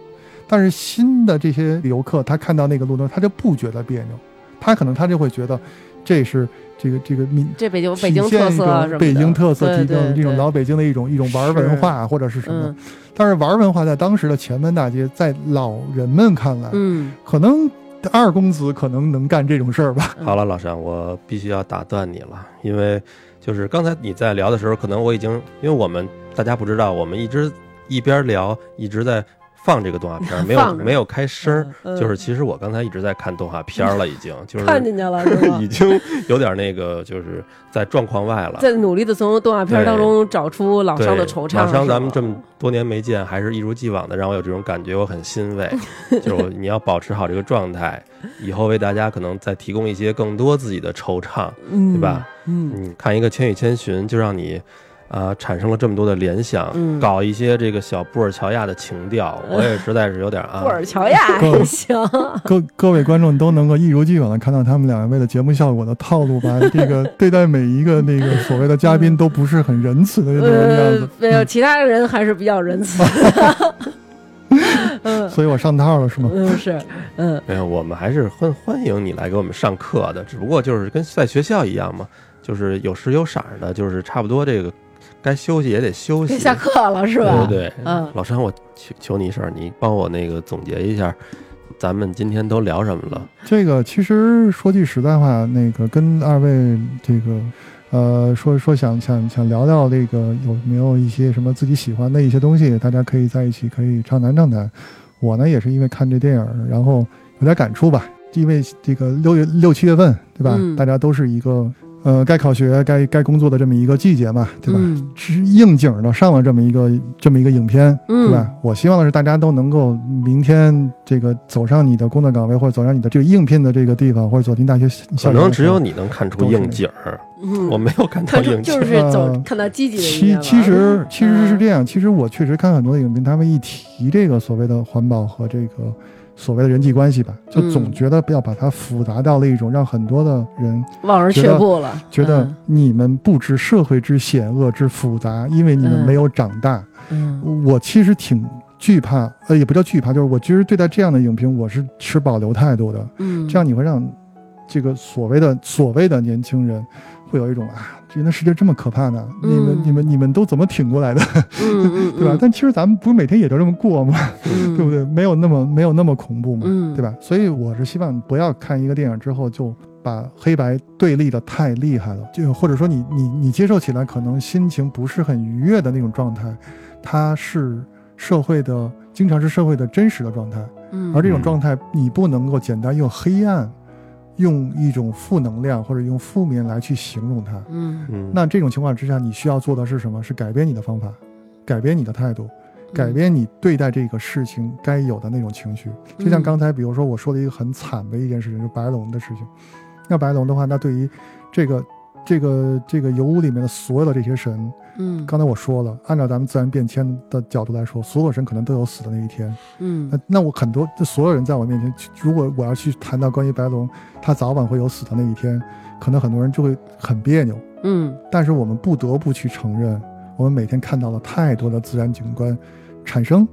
但是新的这些游客他看到那个路灯，他就不觉得别扭，他可能他就会觉得这是这个这个民。这北京北京特色什么的。北京特色，对提供这种老北京的一种一种玩文化或者是什么。嗯，但是玩文化在当时的前门大街，在老人们看来，嗯。可能二公子可能能干这种事儿吧？嗯。好了，老山，我必须要打断你了，因为就是刚才你在聊的时候，可能我已经，因为我们大家不知道，我们一直一边聊一直在放这个动画片儿，没有没有开声就是其实我刚才一直在看动画片儿了，已经 就是看进去了 已？经有点那个就是在状况外了。在努力的从动画片当中找出老对，商的惆怅。老商，咱们这么多年没见，还是一如既往的让我有这种感觉，我很欣慰。就是你要保持好这个状态，以后为大家可能再提供一些更多自己的惆怅，嗯对吧？嗯嗯，看一个《千与千寻》，就让你啊、产生了这么多的联想，嗯搞一些这个小布尔乔亚的情调，我也实在是有点啊布。尔乔亚也行，各各位观众都能够一如既往的看到他们两位的节目效果的套路吧？这个对待每一个那个所谓的嘉宾都不是很仁慈的样呃子，，没有，其他人还是比较仁慈。嗯所以我上套了是吗？嗯是嗯没有，我们还是欢欢迎你来给我们上课的，只不过就是跟在学校一样嘛，就是有时有色儿的，就是差不多这个该休息也得休息。该下课了是吧？对对对，嗯老山，我求求你一声，你帮我那个总结一下，咱们今天都聊什么了？这个其实说句实在话，那个跟二位这个。呃，说说想想想聊聊这个有没有一些什么自己喜欢的一些东西，大家可以在一起可以畅谈畅谈。我呢也是因为看这电影，然后有点感触吧，因为这个六月六七月份，对吧？嗯大家都是一个呃该考学、该该工作的这么一个季节嘛，对吧？嗯是应景的上了这么一个这么一个影片，嗯对吧？我希望的是大家都能够明天这个走上你的工作岗位，或者走上你的这个应聘的这个地方，或者走进大学。可能只有你能看出应景儿，嗯，我没有看到应景儿。就是走呃看到积极的一其面了。其实其实是嗯这样，其实我确实看很多的影评，他们一提这个所谓的环保和这个所谓的人际关系吧，就嗯总觉得不要把它复杂到了一种让很多的人望而却步了，觉得嗯你们不知社会之险恶之复杂，因为你们嗯没有长大。嗯我其实挺惧怕，呃，也不叫惧怕，就是我其实对待这样的影评，我是持保留态度的。嗯，这样你会让这个所谓的所谓的年轻人会有一种啊，原来世界这么可怕呢？你们嗯你们你们都怎么挺过来的，对吧？但其实咱们不是每天也都这么过吗？嗯对不对？没有那么没有那么恐怖嘛，嗯，对吧？所以我是希望不要看一个电影之后就把黑白对立的太厉害了，就或者说你你你接受起来可能心情不是很愉悦的那种状态，它是社会的经常是社会的真实的状态，嗯，而这种状态你不能够简单用黑暗，用一种负能量或者用负面来去形容它。嗯嗯，那这种情况之下，你需要做的是什么？是改变你的方法，改变你的态度，嗯改变你对待这个事情该有的那种情绪。就像嗯刚才，比如说我说了一个很惨的一件事情，就是白龙的事情。那白龙的话，那对于这个这个这个油屋里面的所有的这些神，嗯。刚才我说了，按照咱们自然变迁的角度来说，所有人可能都有死的那一天。嗯。那那我很多这所有人在我面前，如果我要去谈到关于白龙，他早晚会有死的那一天，可能很多人就会很别扭。嗯。但是我们不得不去承认，我们每天看到了太多的自然景观产生、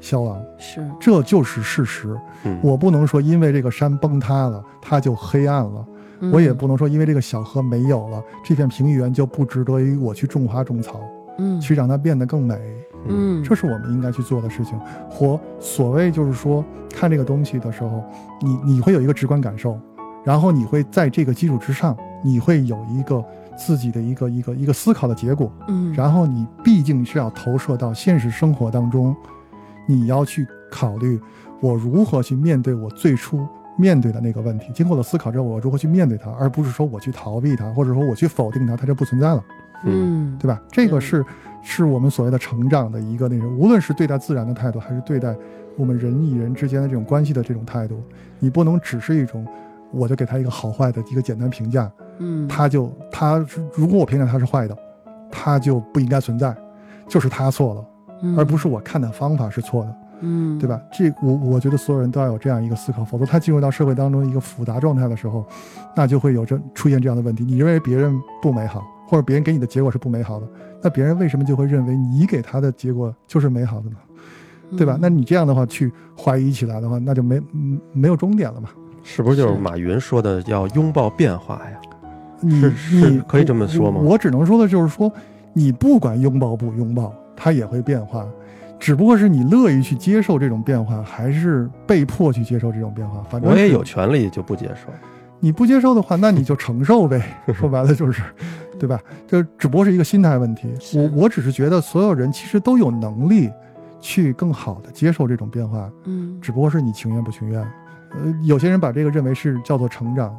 消亡，是，这就是事实。嗯。我不能说因为这个山崩塌了，它就黑暗了；嗯我也不能说因为这个小河没有了，这片平原就不值得于我去种花种草，嗯去让它变得更美。嗯这是我们应该去做的事情。或所谓就是说，看这个东西的时候，你你会有一个直观感受，然后你会在这个基础之上，你会有一个自己的一个一个一个思考的结果。嗯然后你毕竟是要投射到现实生活当中，你要去考虑我如何去面对我最初面对的那个问题。经过了思考之后，我如何去面对它，而不是说我去逃避它，或者说我去否定它，它就不存在了。嗯对吧？这个嗯是是我们所谓的成长的一个那种，无论是对待自然的态度，还是对待我们人与人之间的这种关系的这种态度，你不能只是一种，我就给他一个好坏的一个简单评价，嗯他就他如果我评价他是坏的，他就不应该存在，就是他错了，而不是我看的方法是错的，嗯对吧？这我我觉得所有人都要有这样一个思考，否则他进入到社会当中一个复杂状态的时候，那就会有这出现这样的问题。你认为别人不美好，或者别人给你的结果是不美好的，那别人为什么就会认为你给他的结果就是美好的呢？对吧？那你这样的话去怀疑起来的话，那就没嗯没有终点了嘛。是不是就是马云说的要拥抱变化呀？你是是你可以这么说吗我我只能说的就是说，你不管拥抱不拥抱，它也会变化，只不过是你乐意去接受这种变化，还是被迫去接受这种变化。反正我也有权利就不接受。你不接受的话，那你就承受呗。说白了就是，对吧？这只不过是一个心态问题。我我只是觉得所有人其实都有能力去更好的接受这种变化，嗯只不过是你情愿不情愿。呃，有些人把这个认为是叫做成长，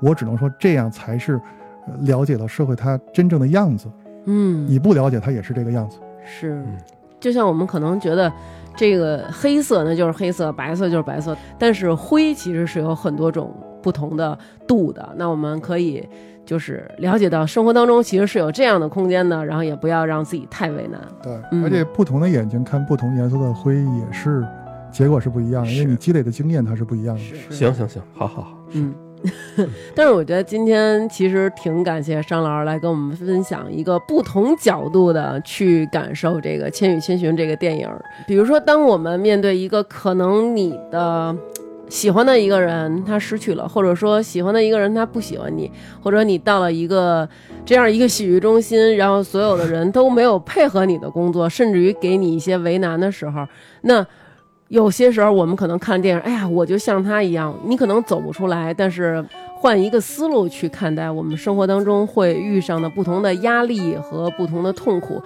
我只能说这样才是呃了解了社会它真正的样子。嗯你不了解它也是这个样子。是嗯，就像我们可能觉得这个黑色那就是黑色，白色就是白色，但是灰其实是有很多种不同的度的。那我们可以就是了解到生活当中其实是有这样的空间的，然后也不要让自己太为难。对，嗯而且不同的眼睛看不同颜色的灰也是结果是不一样的，因为你积累的经验它是不一样的。行行行，好好好，嗯，但是我觉得今天其实挺感谢商老师来跟我们分享一个不同角度的去感受这个《千与千寻》这个电影。比如说，当我们面对一个可能你的喜欢的一个人他失去了，或者说喜欢的一个人他不喜欢你，或者你到了一个这样一个洗浴中心，然后所有的人都没有配合你的工作，甚至于给你一些为难的时候，那。有些时候我们可能看电影，哎呀，我就像他一样，你可能走不出来，但是换一个思路去看待我们生活当中会遇上的不同的压力和不同的痛苦。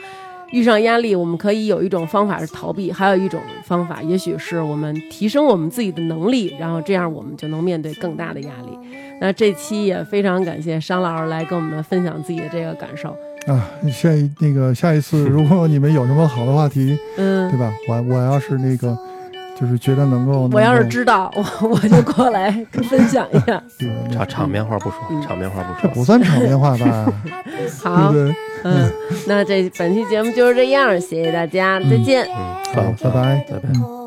遇上压力，我们可以有一种方法是逃避，还有一种方法，也许是我们提升我们自己的能力，然后这样我们就能面对更大的压力。那这期也非常感谢商老师来跟我们分享自己的这个感受。啊，下一那个下一次，如果你们有什么好的话题，嗯对，吧？我我要是那个，就是觉得能够，我要是知道，我我就过来分享一下。场场面话不说嗯，场面话不说。这不算场面话吧？好？嗯，那这本期节目就是这样，谢谢大家，再见。嗯，好，拜拜拜拜。嗯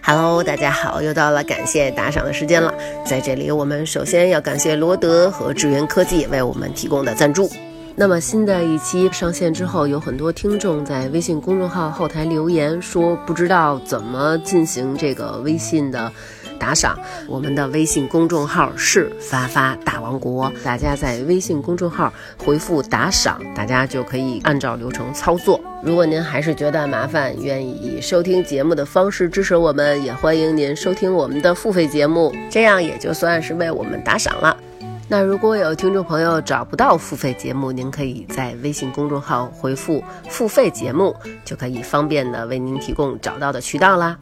Hello，大家好，又到了感谢打赏的时间了。在这里，我们首先要感谢罗德和智源科技为我们提供的赞助。那么新的一期上线之后，有很多听众在微信公众号后台留言说，不知道怎么进行这个微信的打赏。我们的微信公众号是发发大王国，大家在微信公众号回复打赏，大家就可以按照流程操作。如果您还是觉得麻烦，愿意以收听节目的方式支持我们，也欢迎您收听我们的付费节目，这样也就算是为我们打赏了。那如果有听众朋友找不到付费节目，您可以在微信公众号回复“付费节目”，就可以方便的为您提供找到的渠道啦。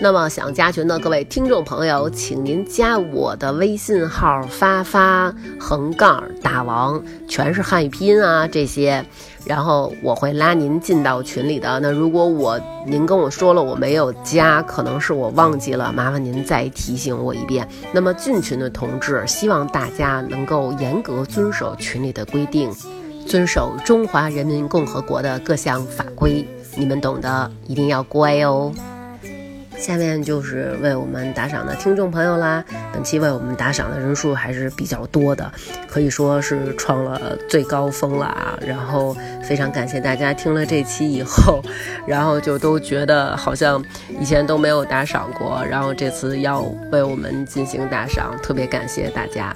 那么想加群的各位听众朋友，请您加我的微信号“发发横杠大王”，全是汉语拼音啊这些。然后我会拉您进到群里的。那如果我您跟我说了我没有加，可能是我忘记了，麻烦您再提醒我一遍。那么进群的同志，希望大家能够严格遵守群里的规定，遵守中华人民共和国的各项法规，你们懂的，一定要乖哦。下面就是为我们打赏的听众朋友啦。本期为我们打赏的人数还是比较多的，可以说是创了最高峰了啊！然后非常感谢大家听了这期以后，然后就都觉得好像以前都没有打赏过，然后这次要为我们进行打赏，特别感谢大家。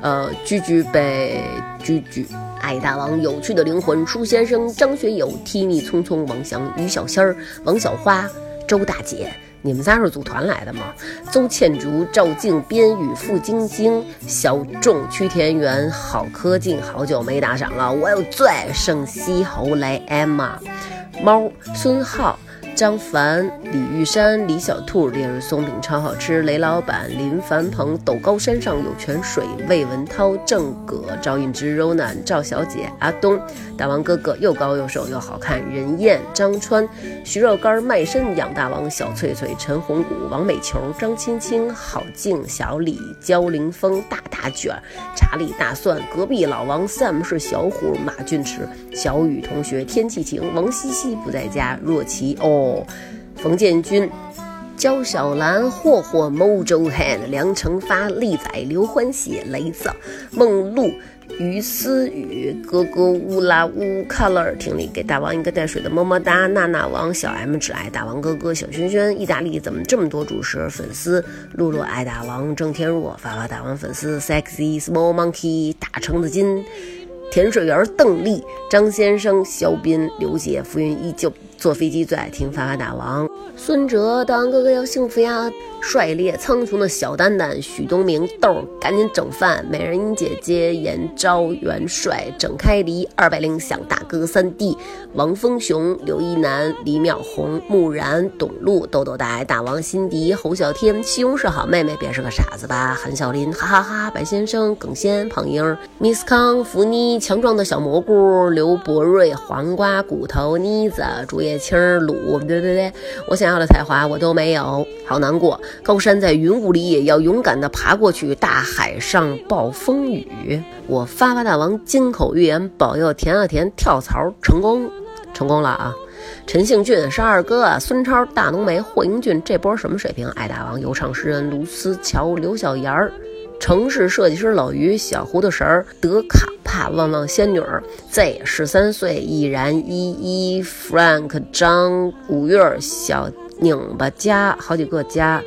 呃，居居被居居爱大王有趣的灵魂舒先生张学友 t i 匆匆王翔于小仙儿王小花周大姐。你们仨是组团来的吗？邹倩竹、赵静斌、与付晶晶、小众、屈田园、郝柯静，好久没打赏了，我有最盛西侯来 Emma、猫孙浩。张凡、李玉山、李小兔、烈日松饼超好吃。雷老板、林凡鹏、陡高山上有泉水。魏文涛、郑葛、赵运之、Rona、赵小姐、阿东、大王哥哥又高又瘦又好看。任燕、张川、徐肉干卖身养大王。小翠翠、陈红谷、王美球、张青青、郝静、小李、焦凌峰、大大卷、查理大蒜、隔壁老王 Sam 是小虎、马俊驰、小雨同学、天气晴、王西西不在家。若琪哦。冯建军、焦小兰、霍霍、某周汉、梁成发、丽仔、刘欢喜、雷子、梦露、于思雨、哥哥乌拉乌、color，听力给大王一个带水的么么哒，娜娜王、小 M 只爱大王哥哥、小轩轩、意大利怎么这么多主持粉丝？露露爱大王、郑天若、发发大王粉丝、sexy small monkey、大橙子金、甜水园、邓丽、张先生、肖斌、刘姐、浮云依旧。坐飞机最爱听发发大王，孙哲，大王哥哥要幸福呀！帅烈苍穹的小丹丹，许东明，豆儿赶紧整饭，美人音姐姐，严昭元帅，整开离，二百零响大哥三弟，王峰雄，刘一楠，李淼红，木然，董路，豆豆大爱大王辛迪，侯小天，西红柿好妹妹，别是个傻子吧？韩小林，哈哈哈！白先生，耿先，胖英儿，Miss 康，福妮，强壮的小蘑菇，刘博瑞，黄瓜骨头，妮子，竹叶。叶青儿鲁，对对对，我想要的才华我都没有，好难过。高山在云雾里，也要勇敢地爬过去。大海上暴风雨，我发发大王金口玉言，保佑田啊田跳槽成功，成功了啊！陈幸俊是二哥，孙超大浓眉，霍英俊这波什么水平？爱大王有唱诗人卢思乔，刘小妍儿。城市设计师老于，小糊涂神儿，德卡帕，旺旺仙女儿，Z 十三岁，易然依依，Frank 张，五月小拧巴家，好几个家，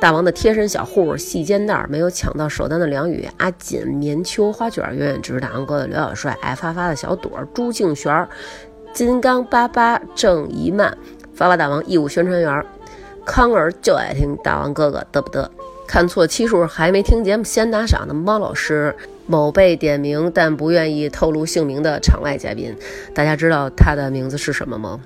大王的贴身小护，细肩带没有抢到首单的梁宇，阿锦，棉秋花卷，远远支持大王哥的刘小帅，爱发发的小朵，朱静璇，金刚八八，郑一曼，发发大王义务宣传员，康儿就爱听大王哥哥得不得。看错期数还没听节目先打赏的猫老师，某被点名但不愿意透露姓名的场外嘉宾，大家知道他的名字是什么吗？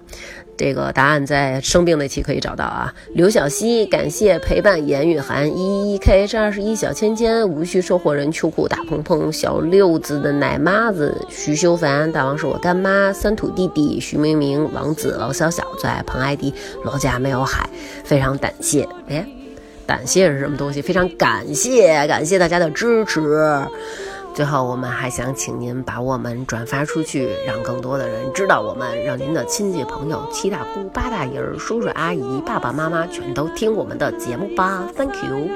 这个答案在生病那期可以找到啊。刘小溪，感谢陪伴严雨涵，一一 K H 二十一小芊芊，无需收货人秋裤大鹏鹏，小六子的奶妈子徐修凡，大王是我干妈，三土弟弟徐明明，王子王小小最爱彭艾迪，老家没有海，非常感谢，哎。感谢是什么东西，非常感谢感谢大家的支持，最后我们还想请您把我们转发出去，让更多的人知道我们，让您的亲戚朋友、七大姑八大姨、叔叔阿姨、爸爸妈妈全都听我们的节目吧。thank you。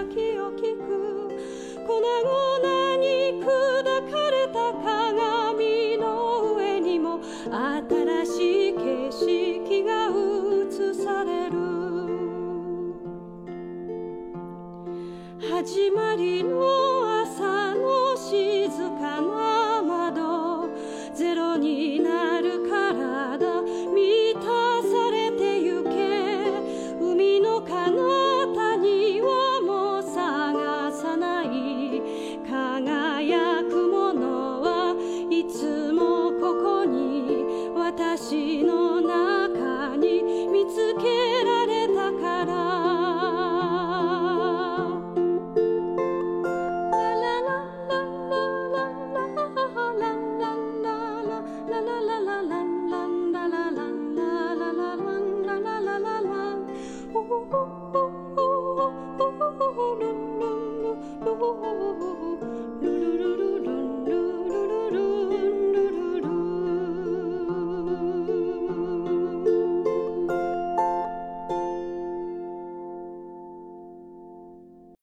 始まりの朝の静かな窓。ゼロになる体満たされてゆけ。海の彼方には Ooh.